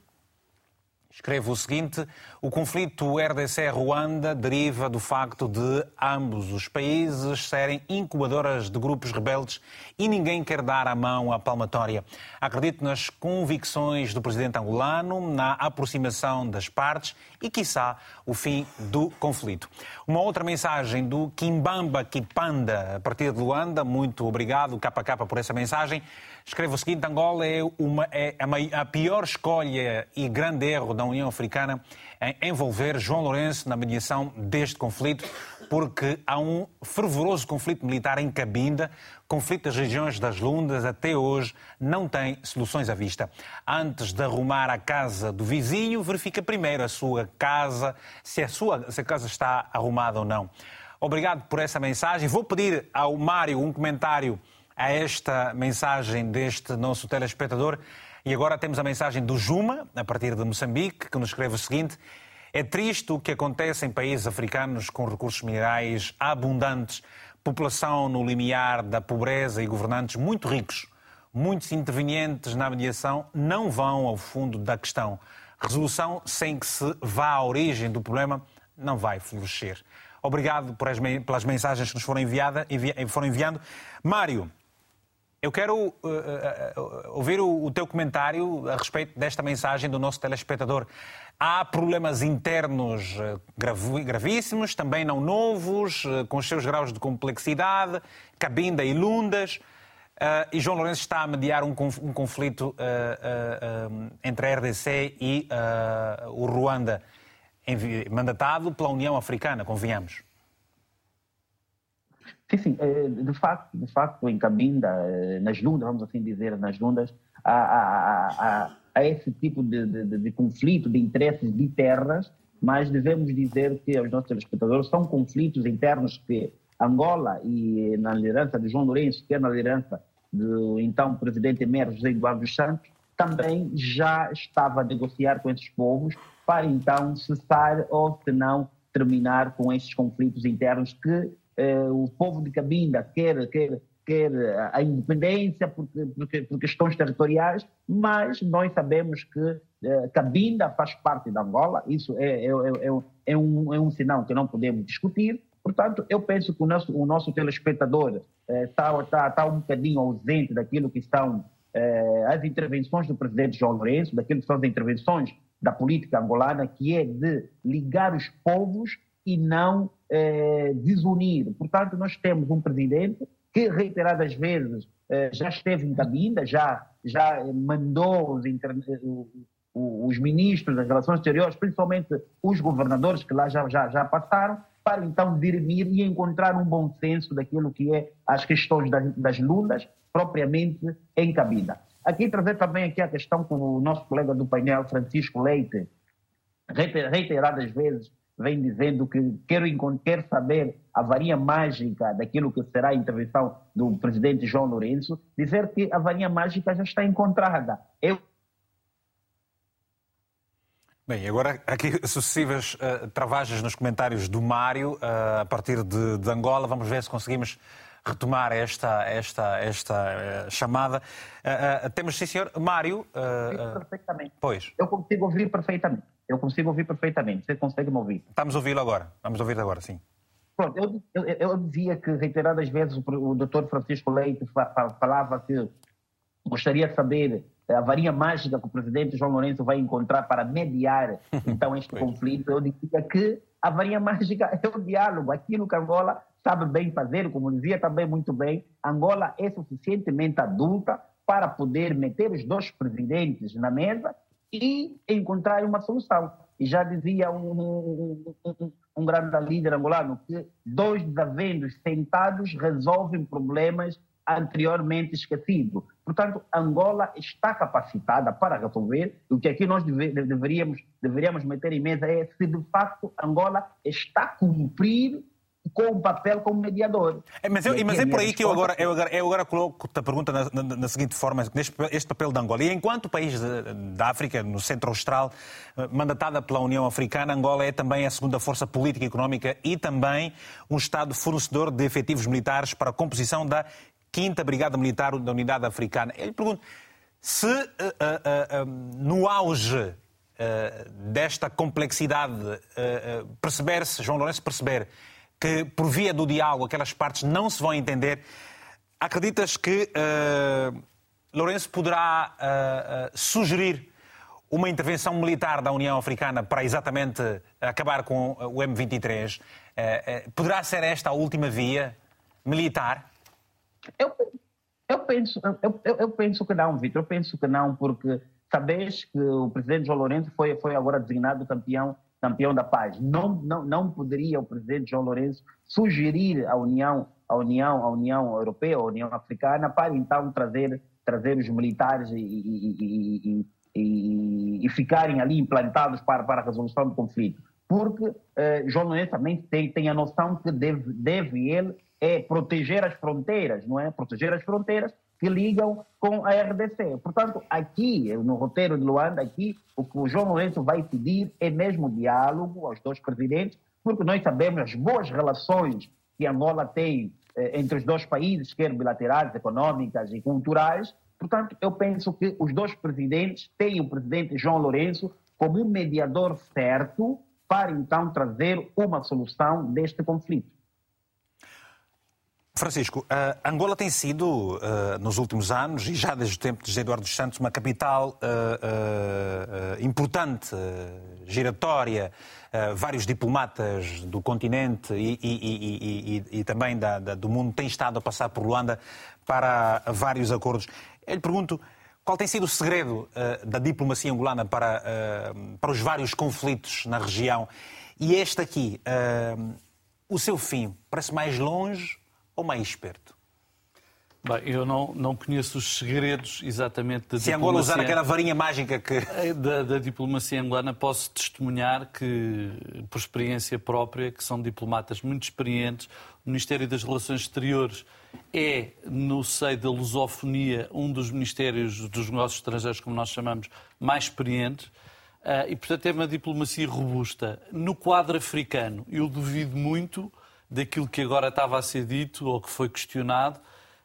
Escreve o seguinte: o conflito RDC-Ruanda deriva do facto de ambos os países serem incubadoras de grupos rebeldes e ninguém quer dar a mão à palmatória. Acredito nas convicções do presidente angolano, na aproximação das partes e, quiçá, o fim do conflito. Uma outra mensagem do Kimbamba Kipanda, a partir de Luanda. Muito obrigado, KK, por essa mensagem. Escreve o seguinte: Angola é, uma, é a, a pior escolha e grande erro da União Africana em envolver João Lourenço na mediação deste conflito, porque há um fervoroso conflito militar em Cabinda, conflito das regiões das Lundas, até hoje não tem soluções à vista. Antes de arrumar a casa do vizinho, verifica primeiro a sua casa, se a sua se a casa está arrumada ou não. Obrigado por essa mensagem. Vou pedir ao Mário um comentário a esta mensagem deste nosso telespectador. E agora temos a mensagem do Juma, a partir de Moçambique, que nos escreve o seguinte: É triste o que acontece em países africanos com recursos minerais abundantes, população no limiar da pobreza e governantes muito ricos. Muitos intervenientes na mediação não vão ao fundo da questão. Resolução sem que se vá à origem do problema não vai florescer. Obrigado pelas mensagens que nos foram, enviada, envi, foram enviando. Mário, eu quero uh, uh, ouvir o, o, teu comentário a respeito desta mensagem do nosso telespectador. Há problemas internos grav gravíssimos, também não novos, com os seus graus de complexidade, Cabinda e Lundas. Uh, e João Lourenço está a mediar um, um conflito entre a RDC e o Ruanda, mandatado pela União Africana, convenhamos. Sim, sim. Eh, de facto, de facto, em Cabinda, eh, nas Lundas, vamos assim dizer, nas Lundas, há, há, há, há esse tipo de, de, de, conflito de interesses de terras, mas devemos dizer que aos nossos telespectadores são conflitos internos que Angola e na liderança de João Lourenço, que é na liderança do então presidente emerito José Eduardo Santos, também já estava a negociar com esses povos para então cessar ou, se não, terminar com esses conflitos internos que eh, o povo de Cabinda quer, quer, quer a independência por, por, por questões territoriais, mas nós sabemos que eh, Cabinda faz parte da Angola, isso é, é, é, é, um, é um sinal que não podemos discutir. Portanto, eu penso que o nosso, o nosso telespectador está eh, tá, tá um bocadinho ausente daquilo que são eh, as intervenções do presidente João Lourenço, daquilo que são as intervenções da política angolana, que é de ligar os povos e não eh, desunir. Portanto, nós temos um presidente que reiteradas vezes eh, já esteve em cabinda, já, já mandou os, os ministros das relações exteriores, principalmente os governadores que lá já, já, já passaram, para então dirimir e encontrar um bom senso daquilo que é as questões das, das propriamente em cabinda. Aqui trazer também aqui a questão com o nosso colega do painel, Francisco Leite, reiteradas vezes vem dizendo que quer, quer saber a varinha mágica daquilo que será a intervenção do presidente João Lourenço, dizer que a varinha mágica já está encontrada. Eu Bem, agora aqui sucessivas uh, travagens nos comentários do Mário uh, a partir de, de, Angola. Vamos ver se conseguimos retomar esta, esta, esta uh, chamada. temos, sim, senhor. Mário. perfeitamente. Pois. Eu consigo ouvir perfeitamente. Eu consigo ouvir perfeitamente. Você consegue me ouvir? Estamos a ouvi-lo agora. Vamos ouvir agora, sim. Pronto, eu, eu, eu, dizia que reiteradas vezes o, o doutor Francisco Leite falava que gostaria de saber a varinha mágica que o presidente João Lourenço vai encontrar para mediar *laughs* então este conflito, eu diria que a varinha mágica *laughs* é o diálogo. Aquilo que Angola sabe bem fazer, como dizia também muito bem, Angola é suficientemente adulta para poder meter os dois presidentes na mesa e encontrar uma solução. E já dizia um, um, um, grande líder angolano que dois desavendos sentados resolvem problemas anteriormente esquecido. Portanto, Angola está capacitada para resolver. O que aqui nós deve, deveríamos, deveríamos meter em mesa é se de facto Angola está a cumprir com o papel como mediador. É, mas, eu, mas é por aí que eu agora, eu agora, eu agora coloco a pergunta na, na, na, seguinte forma, neste, este papel de Angola. E enquanto país da África, no centro austral, eh, mandatada pela União Africana, Angola é também a segunda força política e económica e também um Estado fornecedor de efetivos militares para a composição da quinta Brigada Militar da Unidade Africana. Eu lhe pergunto se uh, uh, uh, no auge desta complexidade perceber-se, João Lourenço perceber que por via do diálogo aquelas partes não se vão entender, acreditas que Lourenço poderá sugerir uma intervenção militar da União Africana para exatamente acabar com o M23? poderá ser esta a última via militar? Eu, eu, penso, eu, eu penso que não, Vitor. Eu penso que não, porque sabes que o presidente João Lourenço foi, foi agora designado campeão, campeão da paz. Não, não, não poderia o presidente João Lourenço sugerir à União, à União, à União Europeia, à União Africana, para então trazer, trazer os militares e, e, e, e ficarem ali implantados para, para a resolução do conflito. Porque eh, João Lourenço também tem, tem a noção que deve, deve ele é proteger as fronteiras, não é? Proteger as fronteiras que ligam com a RDC. Portanto, aqui, no roteiro de Luanda, aqui, o que o João Lourenço vai pedir é mesmo diálogo aos dois presidentes, porque nós sabemos as boas relações que Angola tem eh, entre os dois países, quer bilaterais, econômicas e culturais. Portanto, eu penso que os dois presidentes têm o presidente João Lourenço como um mediador certo para então trazer uma solução deste conflito. Francisco, uh, Angola tem sido, uh, nos últimos anos, e já desde o tempo de José Eduardo dos Santos, uma capital uh, importante, giratória. vários diplomatas do continente e, e, e, e também da, da, do mundo têm estado a passar por Luanda para vários acordos. Eu lhe pergunto, qual tem sido o segredo da diplomacia angolana para, para os vários conflitos na região? E este aqui, o seu fim, parece mais longe ou mais esperto? Bem, eu não, não conheço os segredos exatamente da Se Angola usar aquela varinha mágica que. Eh, da, da, diplomacia angolana, posso testemunhar que, por experiência própria, que são diplomatas muito experientes. O Ministério das Relações Exteriores é, no seio da lusofonia, um dos ministérios dos negócios estrangeiros, como nós chamamos, mais experientes. Eh, e, portanto, é uma diplomacia robusta. No quadro africano, eu duvido muito daquilo que agora estava a ser dito ou que foi questionado,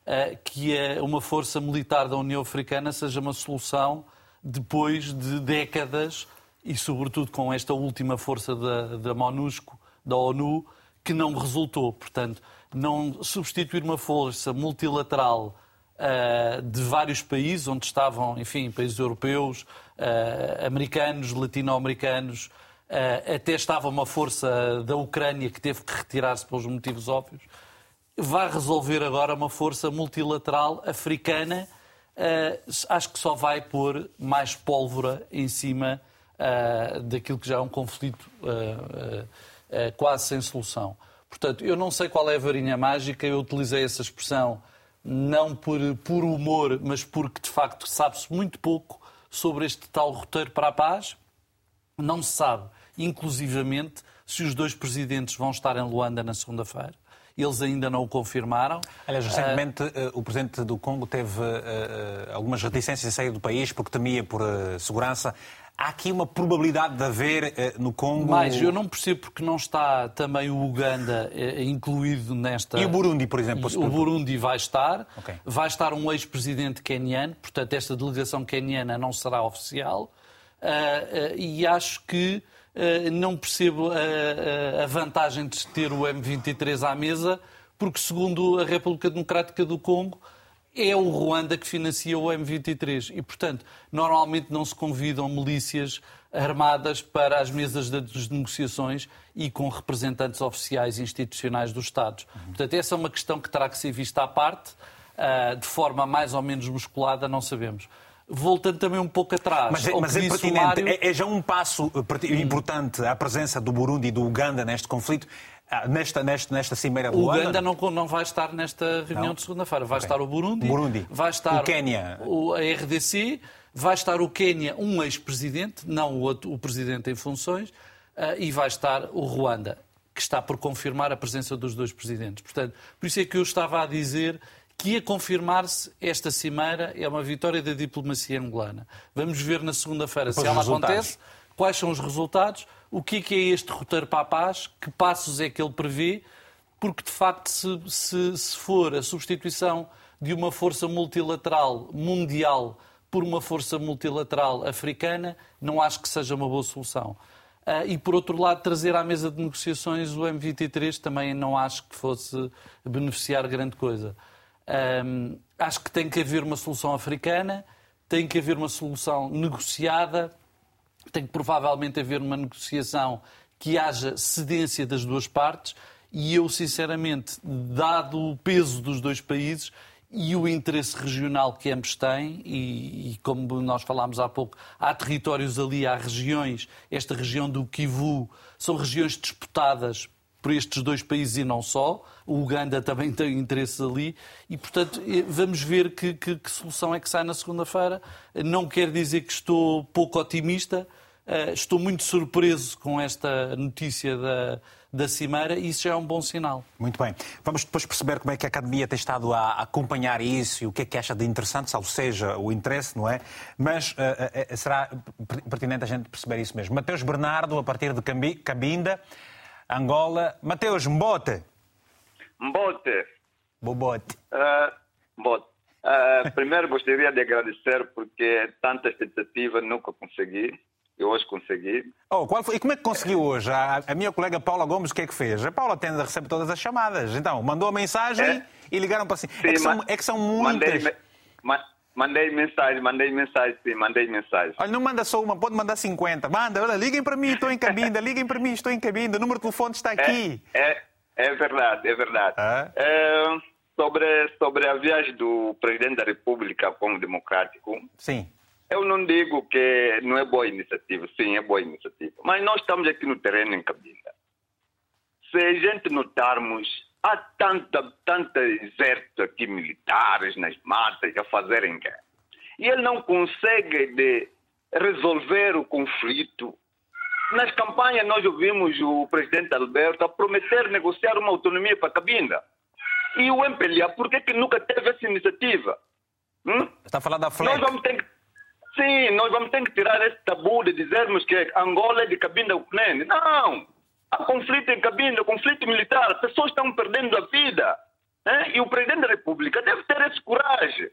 eh, que é uma força militar da União Africana seja uma solução depois de décadas e, sobretudo, com esta última força da, da MONUSCO, da ONU, que não resultou. Portanto, não substituir uma força multilateral uh, de vários países, onde estavam, enfim, países europeus, uh, americanos, latino-americanos, eh, até estava uma força da Ucrânia que teve que retirar-se pelos motivos óbvios, vai resolver agora uma força multilateral africana. Eh, acho que só vai pôr mais pólvora em cima eh, daquilo que já é um conflito quase sem solução. Portanto, eu não sei qual é a varinha mágica, eu utilizei essa expressão não por, por humor, mas porque de facto sabe-se muito pouco sobre este tal roteiro para a paz. Não se sabe inclusivamente se os dois presidentes vão estar em Luanda na segunda-feira. Eles ainda não o confirmaram. Aliás, recentemente uh, o presidente do Congo teve uh, algumas reticências em sair do país porque temia por segurança. Há aqui uma probabilidade de haver eh, no Congo. Mas eu não percebo porque não está também o Uganda eh, incluído nesta. E o Burundi, por exemplo? O Burundi vai estar. Ok. Vai estar um ex-presidente queniano, portanto, esta delegação queniana não será oficial. Ah, ah, e acho que ah, não percebo a- a- a vantagem de ter o M23 à mesa, porque, segundo a República Democrática do Congo, é o Ruanda que financia o M23 e, portanto, normalmente não se convidam milícias armadas para as mesas das negociações e com representantes oficiais institucionais dos Estados. Portanto, essa é uma questão que terá que ser vista à parte, de forma mais ou menos musculada, não sabemos. Voltando também um pouco atrás, Mas, é- mas é pertinente, é, é já um passo eh, perti- importante a presença do Burundi e do Uganda neste conflito, ah, nesta, nesta, nesta cimeira de O Luanda? Uganda não, não vai estar nesta reunião Não? de segunda-feira. Vai Ok. estar o Burundi, Burundi. vai estar O Quénia. o- a RDC, vai estar o Quénia, um ex-presidente, não o, outro, o presidente em funções, ah, e vai estar o Ruanda, que está por confirmar a presença dos dois presidentes. Portanto, por isso é que eu estava a dizer que a confirmar-se esta cimeira é uma vitória da diplomacia angolana. Vamos ver na segunda-feira se ela resultados. acontece, quais são os resultados, o que é, que é este roteiro para a paz, que passos é que ele prevê, porque de facto, se, se- se for a substituição de uma força multilateral mundial por uma força multilateral africana, não acho que seja uma boa solução. Ah, e por outro lado, trazer à mesa de negociações o M23 também não acho que fosse beneficiar grande coisa. Ahm, acho que tem que haver uma solução africana, tem que haver uma solução negociada, tem que provavelmente haver uma negociação que haja cedência das duas partes. E eu, sinceramente, dado o peso dos dois países e o interesse regional que ambos têm, e, e como nós falámos há pouco, há territórios ali, há regiões, esta região do Kivu, são regiões disputadas por estes dois países e não só. O Uganda também tem interesses ali e, portanto, vamos ver que, que- que solução é que sai na segunda-feira. Não quer dizer que estou pouco otimista, eh, estou muito surpreso com esta notícia da, da Cimeira e isso já é um bom sinal. Muito bem. Vamos depois perceber como é que a Academia tem estado a acompanhar isso e o que é que acha de interessante, salvo seja o interesse, não é? Mas eh, eh, será pertinente a gente perceber isso mesmo. Mateus Bernardo, a partir de Cabinda, Angola. Mateus, Mbote. Mbote, Bobote. ah, Mbote. Ah, primeiro gostaria de agradecer porque tanta expectativa nunca consegui e hoje consegui. Oh, qual foi? E como é que conseguiu hoje? A, a minha colega Paula Gomes, o que é que fez? A Paula tende a receber todas as chamadas. Então, mandou a mensagem É? e ligaram para si. Sim, é, que são, é que são Mandei, muitas. me- ma- mandei mensagem, mandei mensagem, sim, mandei mensagem. Olha, não manda só uma, pode mandar 50. Manda, olha, liguem para mim, estou em cabinda, *laughs* liguem para mim, estou em cabinda, o número de telefone está aqui. É, é verdade, é verdade. Ah. É, sobre, sobre a viagem do presidente da República como democrático, Sim. eu não digo que não é boa iniciativa, sim, é boa iniciativa. Mas nós estamos aqui no terreno em Cabinda. Se a gente notarmos, há tanta, tanta exército aqui militares nas matas a fazerem guerra. E ele não consegue de resolver o conflito. Nas campanhas nós ouvimos o presidente Alberto a prometer negociar uma autonomia para Cabinda. E o MPLA, por que, que nunca teve essa iniciativa? Hum? Está falar da Nós FLEC. vamos ter que, sim, nós vamos ter que tirar esse tabu de dizermos que Angola é de Cabinda Ucrânia. Não! Há conflito em Cabinda, conflito militar, pessoas estão perdendo a vida. né? E o presidente da República deve ter esse coragem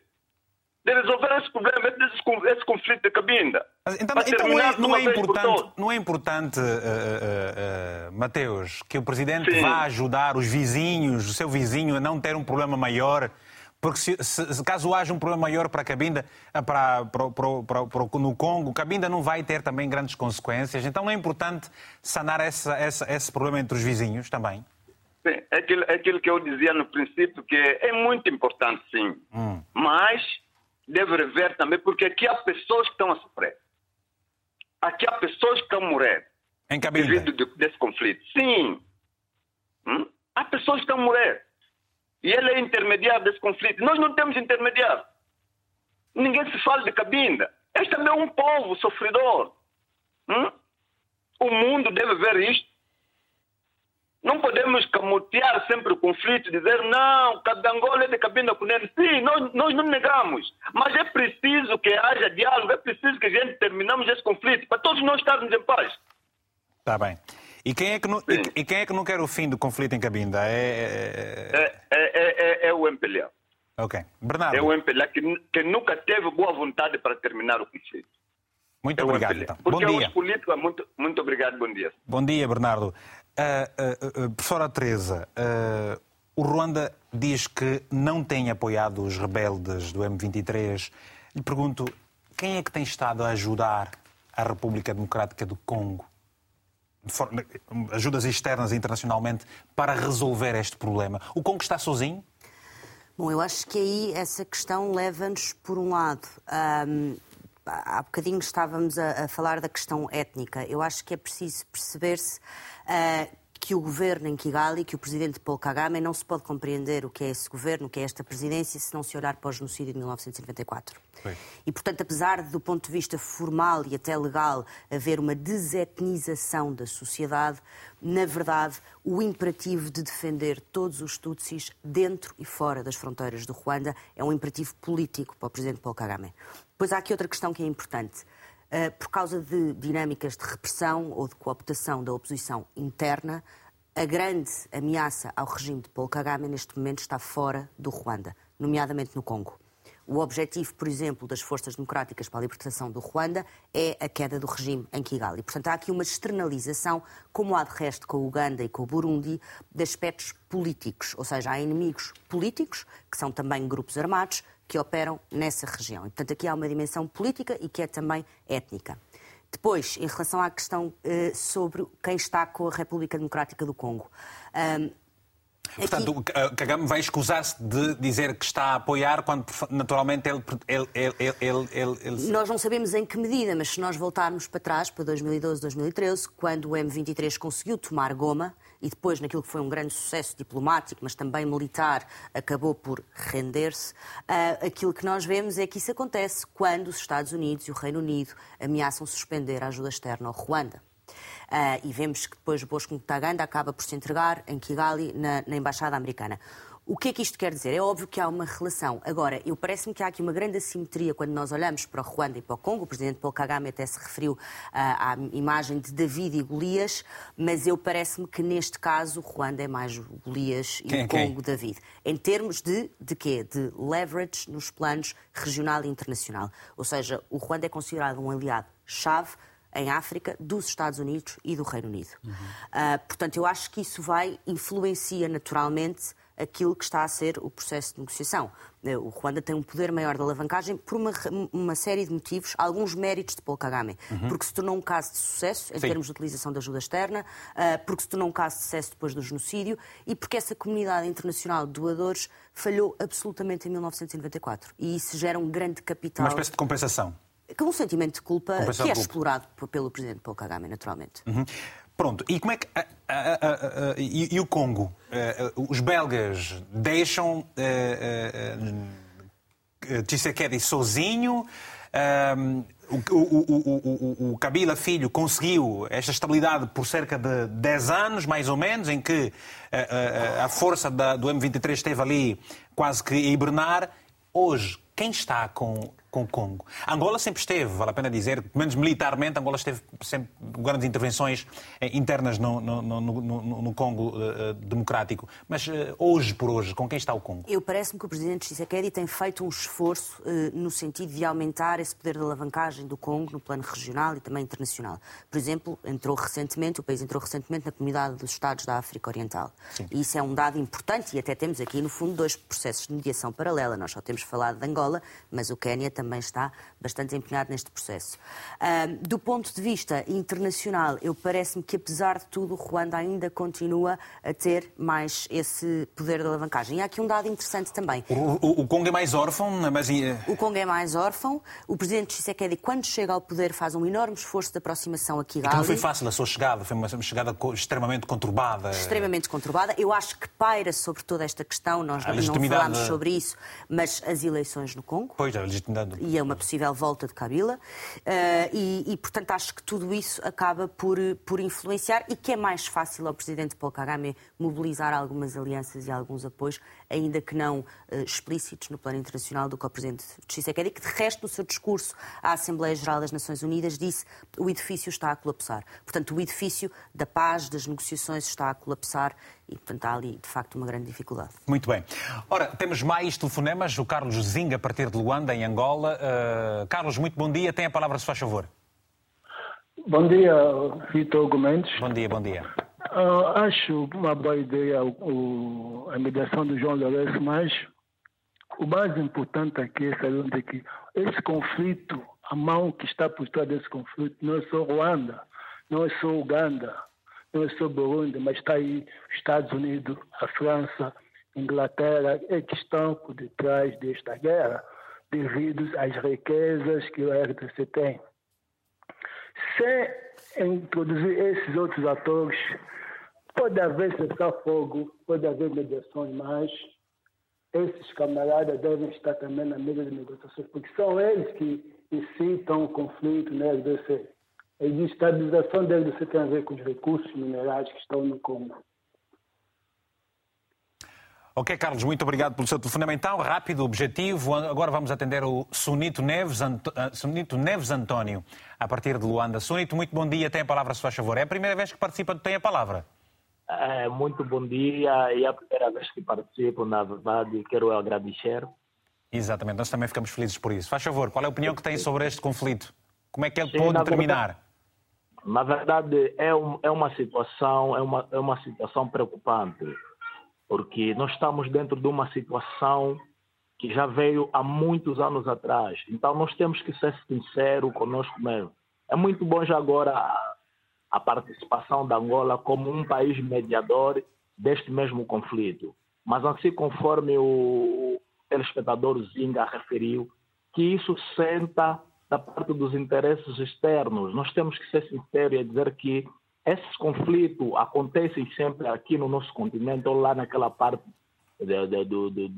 de resolver esse problema, esse, con- esse conflito de Cabinda. Então, então não, é, de não é importante, não é importante eh, eh, eh, Mateus, que o Presidente Sim. vá ajudar os vizinhos, o seu vizinho, a não ter um problema maior? Porque se, se- caso haja um problema maior para a Cabinda, ah, para, para, para, para, no Congo, Cabinda não vai ter também grandes consequências. Então é importante sanar essa, essa, esse problema entre os vizinhos também? Sim, é aquilo, é aquilo que eu dizia no princípio, que é muito importante, sim. Hum. Mas deve rever também, porque aqui há pessoas que estão a sofrer. Aqui há pessoas que estão a morrer Em Cabinda. devido de- desse conflito. Sim. Hum? Há pessoas que estão a morrer. E ele é intermediário desse conflito. Nós não temos intermediário. Ninguém se fala de Cabinda. Este também é um povo sofredor. Hum? O mundo deve ver isto. Não podemos escamotear sempre o conflito, dizer não, Angola é de cabina com ele. Sim, nós, nós não negamos, mas é preciso que haja diálogo, é preciso que a gente terminamos esse conflito, para todos nós estarmos em paz. Está bem. E quem, é que não, e, e quem é que não quer o fim do conflito em Cabinda? É, é, é, é o MPLA. Ok. Bernardo. É o MPLA que, que nunca teve boa vontade para terminar o conflito. Muito é obrigado. Então. Porque bom dia. dia. políticos, muito, muito obrigado, bom dia. Bom dia, Bernardo. Uh, uh, uh, professora Teresa, o Ruanda diz que não tem apoiado os rebeldes do M23. Lhe pergunto, quem é que tem estado a ajudar a República Democrática do Congo, ajudas externas internacionalmente, para resolver este problema? O Congo está sozinho? Bom, eu acho que aí essa questão leva-nos por um lado. Um, há bocadinho estávamos a, a, falar da questão étnica. Eu acho que é preciso perceber-se uh, que o governo em Kigali, que o presidente Paul Kagame, não se pode compreender o que é esse governo, o que é esta presidência, se não se olhar para o genocídio de 1994. Foi. E, portanto, apesar de, do ponto de vista formal e até legal, haver uma desetnização da sociedade, na verdade, o imperativo de defender todos os Tutsis dentro e fora das fronteiras do Ruanda é um imperativo político para o presidente Paul Kagame. Pois há aqui outra questão que é importante. Uh, por causa de dinâmicas de repressão ou de cooptação da oposição interna, a grande ameaça ao regime de Paul Kagame neste momento está fora do Ruanda, nomeadamente no Congo. O objetivo, por exemplo, das Forças Democráticas para a Libertação do Ruanda é a queda do regime em Kigali. Portanto, há aqui uma externalização, como há de resto com o Uganda e com o Burundi, de aspectos políticos. Ou seja, há inimigos políticos, que são também grupos armados, que operam nessa região. E, portanto, aqui há uma dimensão política e que é também étnica. Depois, em relação à questão uh, sobre quem está com a República Democrática do Congo. Um, Portanto, Aqui... Eh, Kagame vai escusar-se de dizer que está a apoiar quando, naturalmente, ele, ele, ele, ele, Nós não sabemos em que medida, mas se nós voltarmos para trás, para 2012, 2013, quando o M23 conseguiu tomar Goma, e depois, naquilo que foi um grande sucesso diplomático, mas também militar, acabou por render-se, uh, aquilo que nós vemos é que isso acontece quando os Estados Unidos e o Reino Unido ameaçam suspender a ajuda externa ao Ruanda. Uh, e vemos que depois Bosco Ntaganda acaba por se entregar em Kigali, na, na Embaixada Americana. O que é que isto quer dizer? É óbvio que há uma relação. Agora, eu parece-me que há aqui uma grande assimetria quando nós olhamos para o Ruanda e para o Congo. O presidente Paul Kagame até se referiu uh, à imagem de David e Golias, mas eu parece-me que neste caso o Ruanda é mais Golias e quem, o Congo quem? David. Em termos de, de quê? De leverage nos planos regional e internacional. Ou seja, o Ruanda é considerado um aliado-chave em África, dos Estados Unidos e do Reino Unido. Uhum. Uh, portanto, eu acho que isso vai, influencia naturalmente aquilo que está a ser o processo de negociação. Eh, o Ruanda tem um poder maior de alavancagem por uma, uma série de motivos, alguns méritos de Paul Kagame. Uhum. Porque se tornou um caso de sucesso em Sim. termos de utilização da ajuda externa, uh, porque se tornou um caso de sucesso depois do genocídio e porque essa comunidade internacional de doadores falhou absolutamente em 1994. E isso gera um grande capital. Uma espécie de compensação. Com um sentimento de culpa Compensação que é explorado pelo presidente Paul Kagame, naturalmente. Uhum. Pronto, e como é que. A, a, a, e, e, o Congo? Uh, os belgas deixam uh, Tshisekedi sozinho? O, o, o, o, Kabila Filho conseguiu esta estabilidade por cerca de 10 anos, mais ou menos, em que a força da, do M23 esteve ali quase que a hibernar. Hoje, quem está com, com o Congo? Angola sempre esteve, vale a pena dizer, pelo menos militarmente, Angola esteve sempre com grandes intervenções eh, internas no, no, no, no Congo uh, democrático. Mas uh, hoje por hoje, com quem está o Congo? Eu parece-me que o presidente Tshisekedi tem feito um esforço uh, no sentido de aumentar esse poder de alavancagem do Congo no plano regional e também internacional. Por exemplo, entrou recentemente, o país entrou recentemente na comunidade dos Estados da África Oriental. Sim. E isso é um dado importante e até temos aqui, no fundo, dois processos de mediação paralela. Nós só temos falado de Angola Angola, mas o Quénia também está bastante empenhado neste processo. Uh, do ponto de vista internacional, eu parece-me que, apesar de tudo, o Ruanda ainda continua a ter mais esse poder de alavancagem. E há aqui um dado interessante também. O, o, o Congo é mais órfão, mas... O Congo é mais órfão. O presidente Tshisekedi, quando chega ao poder, faz um enorme esforço de aproximação a Kigali. Não foi fácil a sua chegada, foi uma chegada extremamente conturbada. Extremamente conturbada. Eu acho que paira sobre toda esta questão, nós não, não falamos sobre isso, mas as eleições no Congo. Pois, a legitimidade e a uma possível volta de Kabila. Uh, e, e, portanto, acho que tudo isso acaba por, por influenciar e que é mais fácil ao presidente Paul Kagame mobilizar algumas alianças e alguns apoios, ainda que não uh, explícitos no plano internacional, do que o presidente Tshisekedi, que de resto, no seu discurso à Assembleia Geral das Nações Unidas, disse que o edifício está a colapsar. Portanto, o edifício da paz, das negociações está a colapsar e, portanto, há ali, de facto, uma grande dificuldade. Muito bem. Ora, temos mais telefonemas. O Carlos Zinga, a partir de Luanda, em Angola. Uh, Carlos, muito bom dia. Tem a palavra, se faz favor. Bom dia, Vitor Gomes. Bom dia, bom dia. Uh, acho uma boa ideia o, a mediação do João Lourenço, mas o mais importante aqui é saber que esse conflito, a mão que está por trás desse conflito, não é só Ruanda, não é só Uganda, não é só Burundi, mas está aí Estados Unidos, a França, Inglaterra, é que estão por detrás desta guerra, devido às riquezas que o RDC tem. Se introduzir esses outros atores, pode haver cessar-fogo, pode haver mediações, mas esses camaradas devem estar também na mesa de negociações, porque são eles que incitam o conflito RDC. A estabilização da RDC tem a ver com os recursos minerais que estão no Congo. Ok, Carlos, muito obrigado pelo seu telefonema. Então, rápido, objetivo. Agora vamos atender o Sunito Neves, Ant... Eh, Sunito Neves António, a partir de Luanda. Sunito, muito bom dia. Tem a palavra, se faz favor. É a primeira vez que participa do Tem a Palavra. É, muito bom dia. E é a primeira vez que participo, na verdade, quero agradecer. Exatamente, nós também ficamos felizes por isso. Faz favor, qual é a opinião que tem sobre este conflito? Como é que ele Sim, pode terminar? Verdade, na verdade, é, um, é, uma situação, é, uma, é uma situação preocupante porque nós estamos dentro de uma situação que já veio há muitos anos atrás. Então nós temos que ser sinceros conosco mesmo. É muito bom já agora a, participação da Angola como um país mediador deste mesmo conflito. Mas assim conforme o telespectador Zinga referiu, que isso senta da parte dos interesses externos. Nós temos que ser sinceros e dizer que esses conflitos acontecem sempre aqui no nosso continente ou lá naquela parte do, do,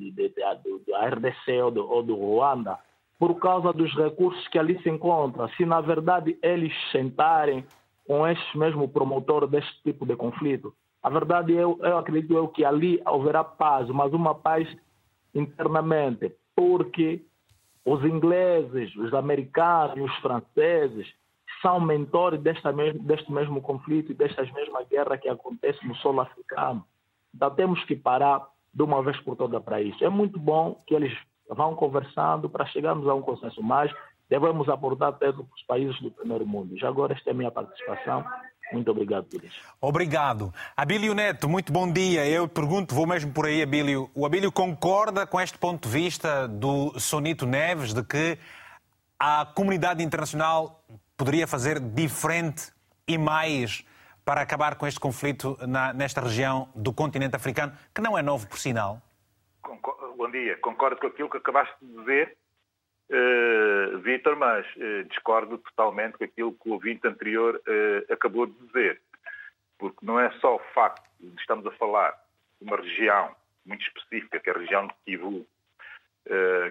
RDC ou do, ou do Ruanda, por causa dos recursos que ali se encontram. Se na verdade eles sentarem com este mesmo promotor deste tipo de conflito, a verdade eu, eu acredito eu que ali haverá paz, mas uma paz internamente, porque os ingleses, os americanos, os franceses são mentores desta mesmo, deste mesmo conflito e destas mesmas guerras que acontecem no solo africano. Então temos que parar de uma vez por todas para isso. É muito bom que eles vão conversando para chegarmos a um consenso, mas devemos abordar até os países do primeiro mundo. Já agora esta é a minha participação. Muito obrigado por isso. Obrigado. Abílio Neto, muito bom dia. Eu pergunto, vou mesmo por aí, Abílio. O Abílio concorda com este ponto de vista do Sonito Neves de que a comunidade internacional poderia fazer diferente e mais para acabar com este conflito na, nesta região do continente africano, que não é novo por sinal? Bom dia. Concordo com aquilo que acabaste de dizer, uh, Vítor, mas uh, discordo totalmente com aquilo que o ouvinte anterior uh, acabou de dizer. Porque não é só o facto de estamos a falar de uma região muito específica, que é a região de Kivu,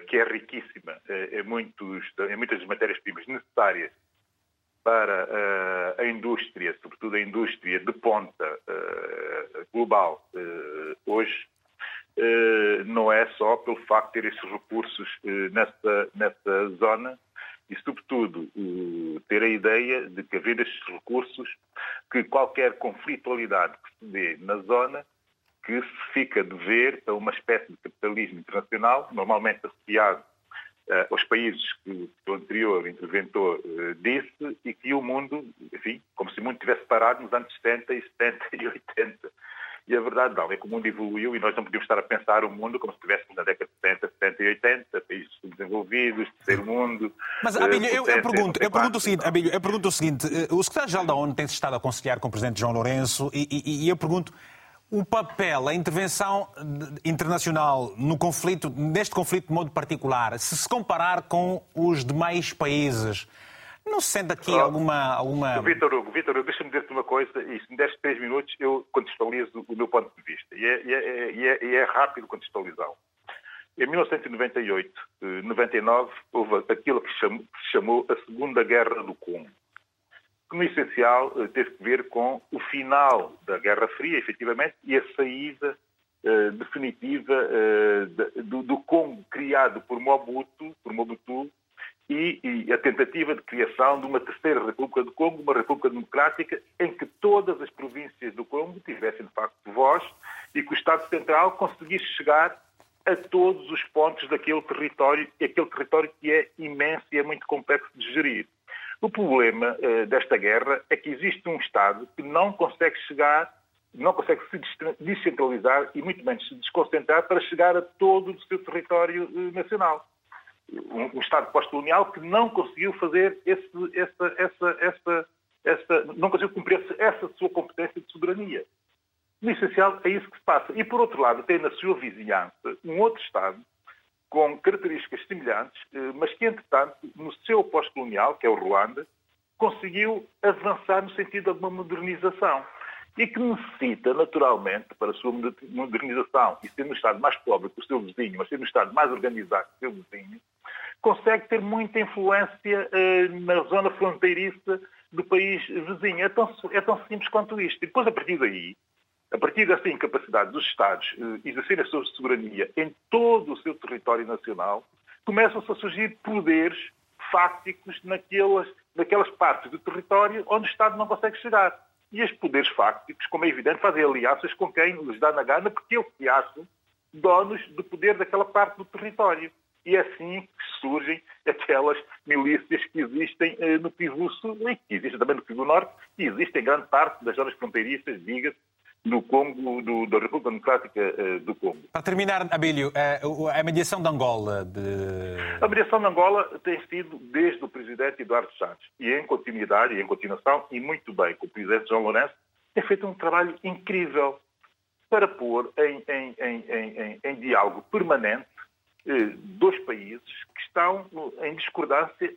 que é riquíssima em, muitos, em muitas das matérias-primas necessárias para a indústria, sobretudo a indústria de ponta global hoje, não é só pelo facto de ter esses recursos nessa, nessa zona e, sobretudo, ter a ideia de que, havendo estes recursos, que qualquer conflitualidade que se dê na zona, que se fica de ver a uma espécie de capitalismo internacional, normalmente associado uh, aos países que, o anterior interventor disse e que o mundo, enfim, como se o mundo tivesse parado nos anos 70 e 70 e 80. E a verdade não, é que o mundo evoluiu e nós não podíamos estar a pensar o mundo como se estivéssemos na década de 70, 70 e 80, países desenvolvidos, terceiro mundo. Mas, Abílio, eu, eu, pergunto, eu pergunto o seguinte, Abílio, eu pergunto o seguinte, o secretário-geral da ONU tem-se estado a conciliar com o presidente João Lourenço e, e, e eu pergunto, o papel, a intervenção internacional no conflito, neste conflito de modo particular, se se comparar com os demais países, não se sente aqui oh, alguma. alguma... Vitor Hugo, Vitor Hugo, deixa-me dizer-te uma coisa, e se me deres três minutos, eu contextualizo o meu ponto de vista. E é, e é, e é, é rápido contextualizá-lo. Em 1998, 99, houve aquilo que se chamou, a Segunda Guerra do Congo, que no essencial teve que ver com o final da Guerra Fria, efetivamente, e a saída uh, definitiva uh, do, do, Congo criado por Mobutu, por Mobutu e, e, a tentativa de criação de uma terceira República do Congo, uma República Democrática, em que todas as províncias do Congo tivessem, de facto, voz e que o Estado Central conseguisse chegar a todos os pontos daquele território, aquele território que é imenso e é muito complexo de gerir. O problema uh, desta guerra é que existe um Estado que não consegue chegar não consegue se descentralizar e muito menos se desconcentrar para chegar a todo o seu território eh, nacional. Um, um Estado pós-colonial que não conseguiu fazer esse, essa, essa, essa, essa, não conseguiu cumprir essa sua competência de soberania. No essencial, é isso que se passa. E, por outro lado, tem na sua vizinhança um outro Estado com características semelhantes, eh, mas que, entretanto, no seu pós-colonial, que é o Ruanda, conseguiu avançar no sentido de uma modernização e que necessita, naturalmente, para a sua modernização, e sendo um Estado mais pobre que o seu vizinho, mas sendo um Estado mais organizado que o seu vizinho, consegue ter muita influência eh, na zona fronteiriça do país vizinho. É tão, é tão simples quanto isto. E depois, a partir daí, a partir dessa incapacidade dos Estados eh, exercerem a sua soberania em todo o seu território nacional, começam-se a surgir poderes fácticos naquelas, naquelas partes do território onde o Estado não consegue chegar. E os poderes fácticos, como é evidente, fazem alianças com quem lhes dá na gana, porque eles se acham donos do poder daquela parte do território. E é assim que surgem aquelas milícias que existem eh, no Kivu Sul e que existem também no Kivu Norte e existem em grande parte das zonas fronteiriças, diga-se, no Congo, do, da República Democrática uh, do Congo. Para terminar, Abílio, uh, a mediação de Angola. De... A mediação de Angola tem sido desde o presidente Eduardo Santos e em continuidade e em continuação, e muito bem, com o presidente João Lourenço, tem feito um trabalho incrível para pôr em, em, em, em diálogo permanente dois países que estão em discordância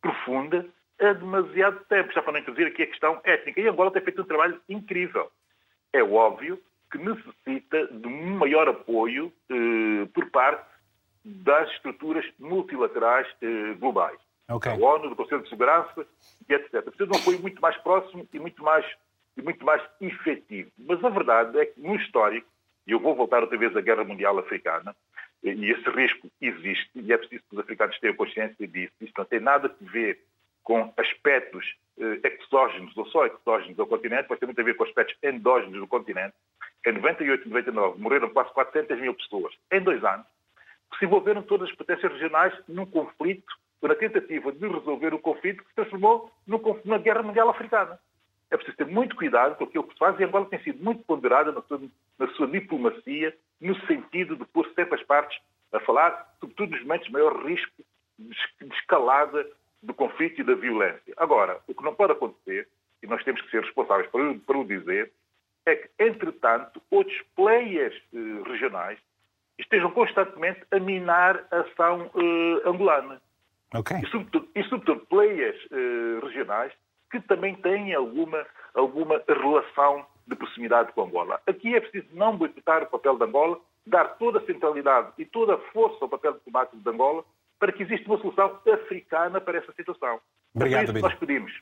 profunda há demasiado tempo, já para não introduzir aqui a questão étnica. E Angola tem feito um trabalho incrível é óbvio que necessita de um maior apoio eh, por parte das estruturas multilaterais eh, globais. Okay. Da ONU, do Conselho de Segurança e etc. Precisa de um apoio muito mais próximo e muito mais, e muito mais efetivo. Mas a verdade é que, no histórico, e eu vou voltar outra vez à Guerra Mundial Africana, e esse risco existe, e é preciso que os africanos tenham consciência disso. Isto não tem nada a ver com aspectos eh, exógenos ou só exógenos ao continente, mas tem muito a ver com aspectos endógenos do continente. Em 98 e 99 morreram quase 400 mil pessoas em dois anos, que se envolveram todas as potências regionais num conflito, na tentativa de resolver o conflito que se transformou numa guerra mundial africana. É preciso ter muito cuidado com aquilo que se faz e Angola tem sido muito ponderada na sua, na sua diplomacia, no sentido de pôr sempre as partes a falar, sobretudo nos momentos de maior risco de escalada do conflito e da violência. Agora, o que não pode acontecer, e nós temos que ser responsáveis por, por o dizer, é que, entretanto, outros players eh, regionais estejam constantemente a minar a ação eh, angolana. Okay. E, sobretudo, e, sobretudo, players eh, regionais que também têm alguma, alguma relação de proximidade com Angola. Aqui é preciso não boicotar o papel de Angola, dar toda a centralidade e toda a força ao papel diplomático de Angola, para que exista uma solução africana para essa situação. Obrigado, é isso que nós pedimos.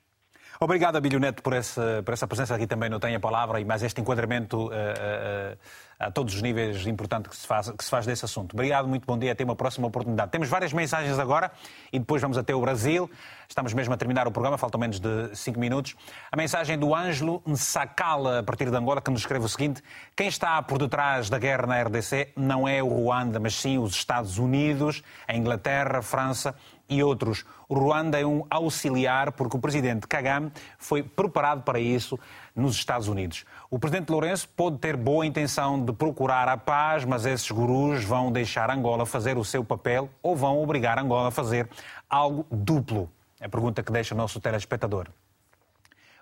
Obrigado, Abílio Neto, por essa, por essa presença aqui também, não tenho a palavra, e mais este enquadramento uh, uh, a todos os níveis importante que se, faz, que se faz desse assunto. Obrigado, muito bom dia, até uma próxima oportunidade. Temos várias mensagens agora e depois vamos até o Brasil. Estamos mesmo a terminar o programa, faltam menos de cinco minutos. A mensagem do Ângelo Nsakala, a partir de Angola, que nos escreve o seguinte: Quem está por detrás da guerra na RDC não é o Ruanda, mas sim os Estados Unidos, a Inglaterra, a França e outros. O Ruanda é um auxiliar porque o presidente Kagame foi preparado para isso nos Estados Unidos. O presidente Lourenço pode ter boa intenção de procurar a paz, mas esses gurus vão deixar Angola fazer o seu papel ou vão obrigar Angola a fazer algo duplo? É a pergunta que deixa o nosso telespectador.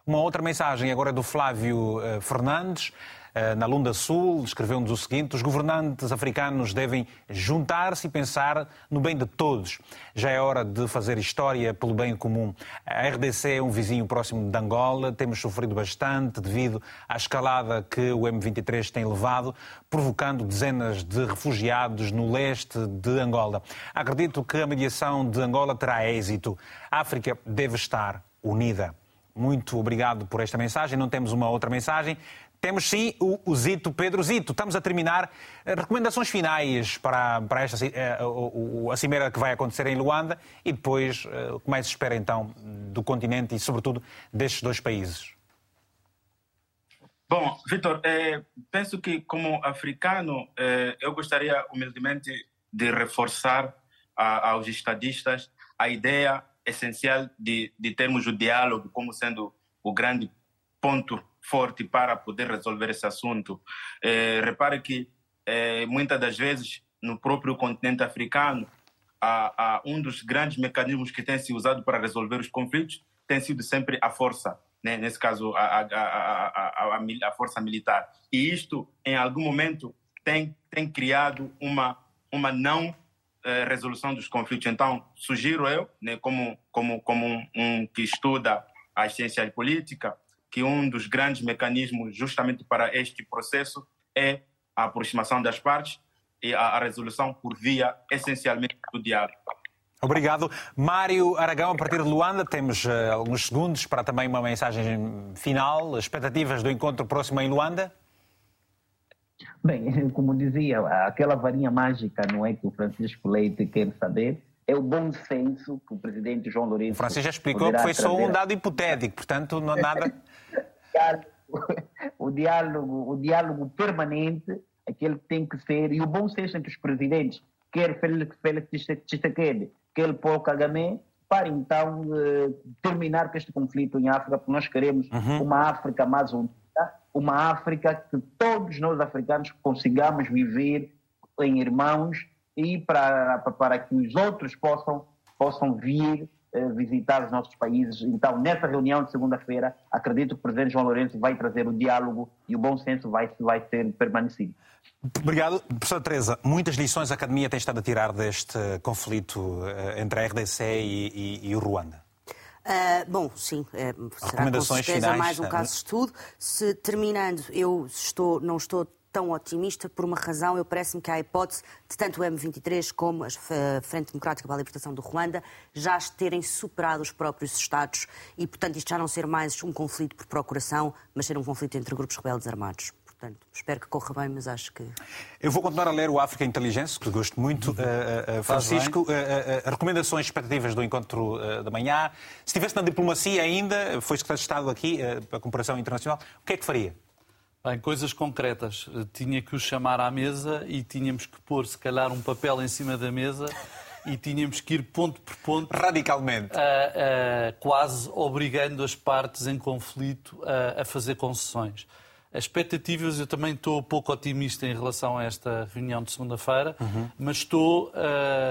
Uma outra mensagem agora é do Flávio uh, Fernandes. Eh, na Lunda Sul, escreveu-nos o seguinte: os governantes africanos devem juntar-se e pensar no bem de todos. Já é hora de fazer história pelo bem comum. A RDC é um vizinho próximo de Angola, temos sofrido bastante devido à escalada que o M23 tem levado, provocando dezenas de refugiados no leste de Angola. Acredito que a mediação de Angola terá êxito. A África deve estar unida. Muito obrigado por esta mensagem. Não temos uma outra mensagem. Temos sim o, o, Zito, Pedro Zito. Estamos a terminar. Eh, recomendações finais para, para esta, a, a, cimeira que vai acontecer em Luanda e depois eh, o que mais se espera então do continente e, sobretudo, destes dois países? Bom, Vitor, eh, penso que como africano eh, eu gostaria humildemente de reforçar a, aos estadistas a ideia essencial de, de termos o diálogo como sendo o grande ponto forte para poder resolver esse assunto. É, repare que é, muitas das vezes no próprio continente africano um dos grandes mecanismos que tem sido usado para resolver os conflitos tem sido sempre a força, né? nesse caso a, a, a, a, força militar. E isto, em algum momento, tem, tem criado uma, uma não eh, resolução dos conflitos. Então, sugiro eu, né, como, como, como um, um que estuda a ciência política, que um dos grandes mecanismos justamente para este processo é a aproximação das partes e a, a resolução por via essencialmente do diálogo. Obrigado. Mário Aragão, a partir de Luanda, temos uh, alguns segundos para também uma mensagem final. Expectativas do encontro próximo em Luanda? Bem, *laughs* como dizia, aquela varinha mágica, não é que o Francisco Leite quer saber, é o bom senso que o presidente João Lourenço. O Francisco já explicou que foi só um dado hipotético, portanto, não nada. *laughs* o diálogo, o diálogo permanente, aquele que tem que ser, e o bom senso entre os presidentes, quer Félix, Félix Tshisekedi, quer Paul Kagame, para então eh, terminar com este conflito em África, porque nós queremos uhum. uma África mais unida, uma África que todos nós africanos consigamos viver em irmãos e para, para que os outros possam, possam vir eh, visitar os nossos países. Então, nessa reunião de segunda-feira, acredito que o presidente João Lourenço vai trazer o diálogo e o bom senso vai, vai ser permanecido. Obrigado. Professora Teresa, muitas lições a academia tem estado a tirar deste conflito eh, entre a RDC e, e, e o Ruanda. Uh, bom, sim, é, será com certeza mais um caso de estudo. Se, terminando, eu estou, não estou tão otimista por uma razão. Eu parece-me que há a hipótese de tanto o M23 como a Frente Democrática para a Libertação do Ruanda já terem superado os próprios Estados e, portanto, isto já não ser mais um conflito por procuração, mas ser um conflito entre grupos rebeldes armados. Portanto, espero que corra bem, mas acho que. Eu vou continuar a ler o África Inteligência, que gosto muito. Uh, uh, Francisco, uh, recomendações expectativas do encontro da manhã. Se estivesse na diplomacia ainda, foi secretário de Estado aqui, para a cooperação internacional, o que é que faria? Em coisas concretas. Tinha que o chamar à mesa e tínhamos que pôr, se calhar, um papel em cima da mesa e tínhamos que ir ponto por ponto. Radicalmente. quase obrigando as partes em conflito a, a fazer concessões. As expectativas, eu também estou pouco otimista em relação a esta reunião de segunda-feira, uhum. mas estou,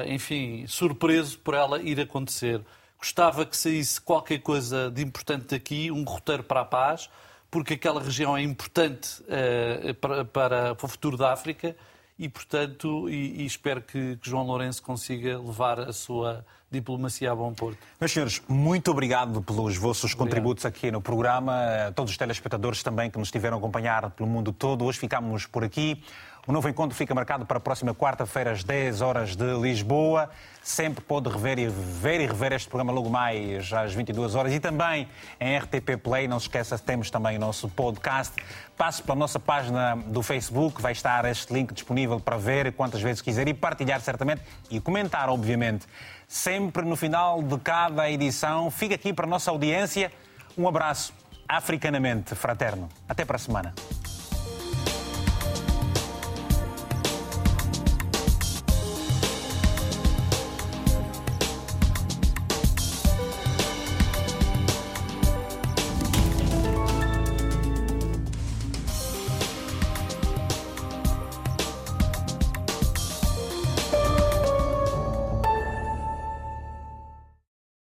enfim, surpreso por ela ir acontecer. Gostava que saísse qualquer coisa de importante daqui, um roteiro para a paz porque aquela região é importante para, para, para, o futuro da África e, portanto, e, e espero que, que, João Lourenço consiga levar a sua diplomacia a bom porto. Meus senhores, muito obrigado pelos vossos obrigado. contributos aqui no programa, a todos os telespectadores também que nos estiveram a acompanhar pelo mundo todo. Hoje ficamos por aqui. O novo encontro fica marcado para a próxima quarta-feira, às 10 horas de Lisboa. Sempre pode rever e ver e rever este programa logo mais às 22 horas e também em RTP Play. Não se esqueça, temos também o nosso podcast. Passe pela nossa página do Facebook, vai estar este link disponível para ver quantas vezes quiser e partilhar certamente e comentar, obviamente. Sempre no final de cada edição. Fica aqui para a nossa audiência. Um abraço africanamente fraterno. Até para a semana.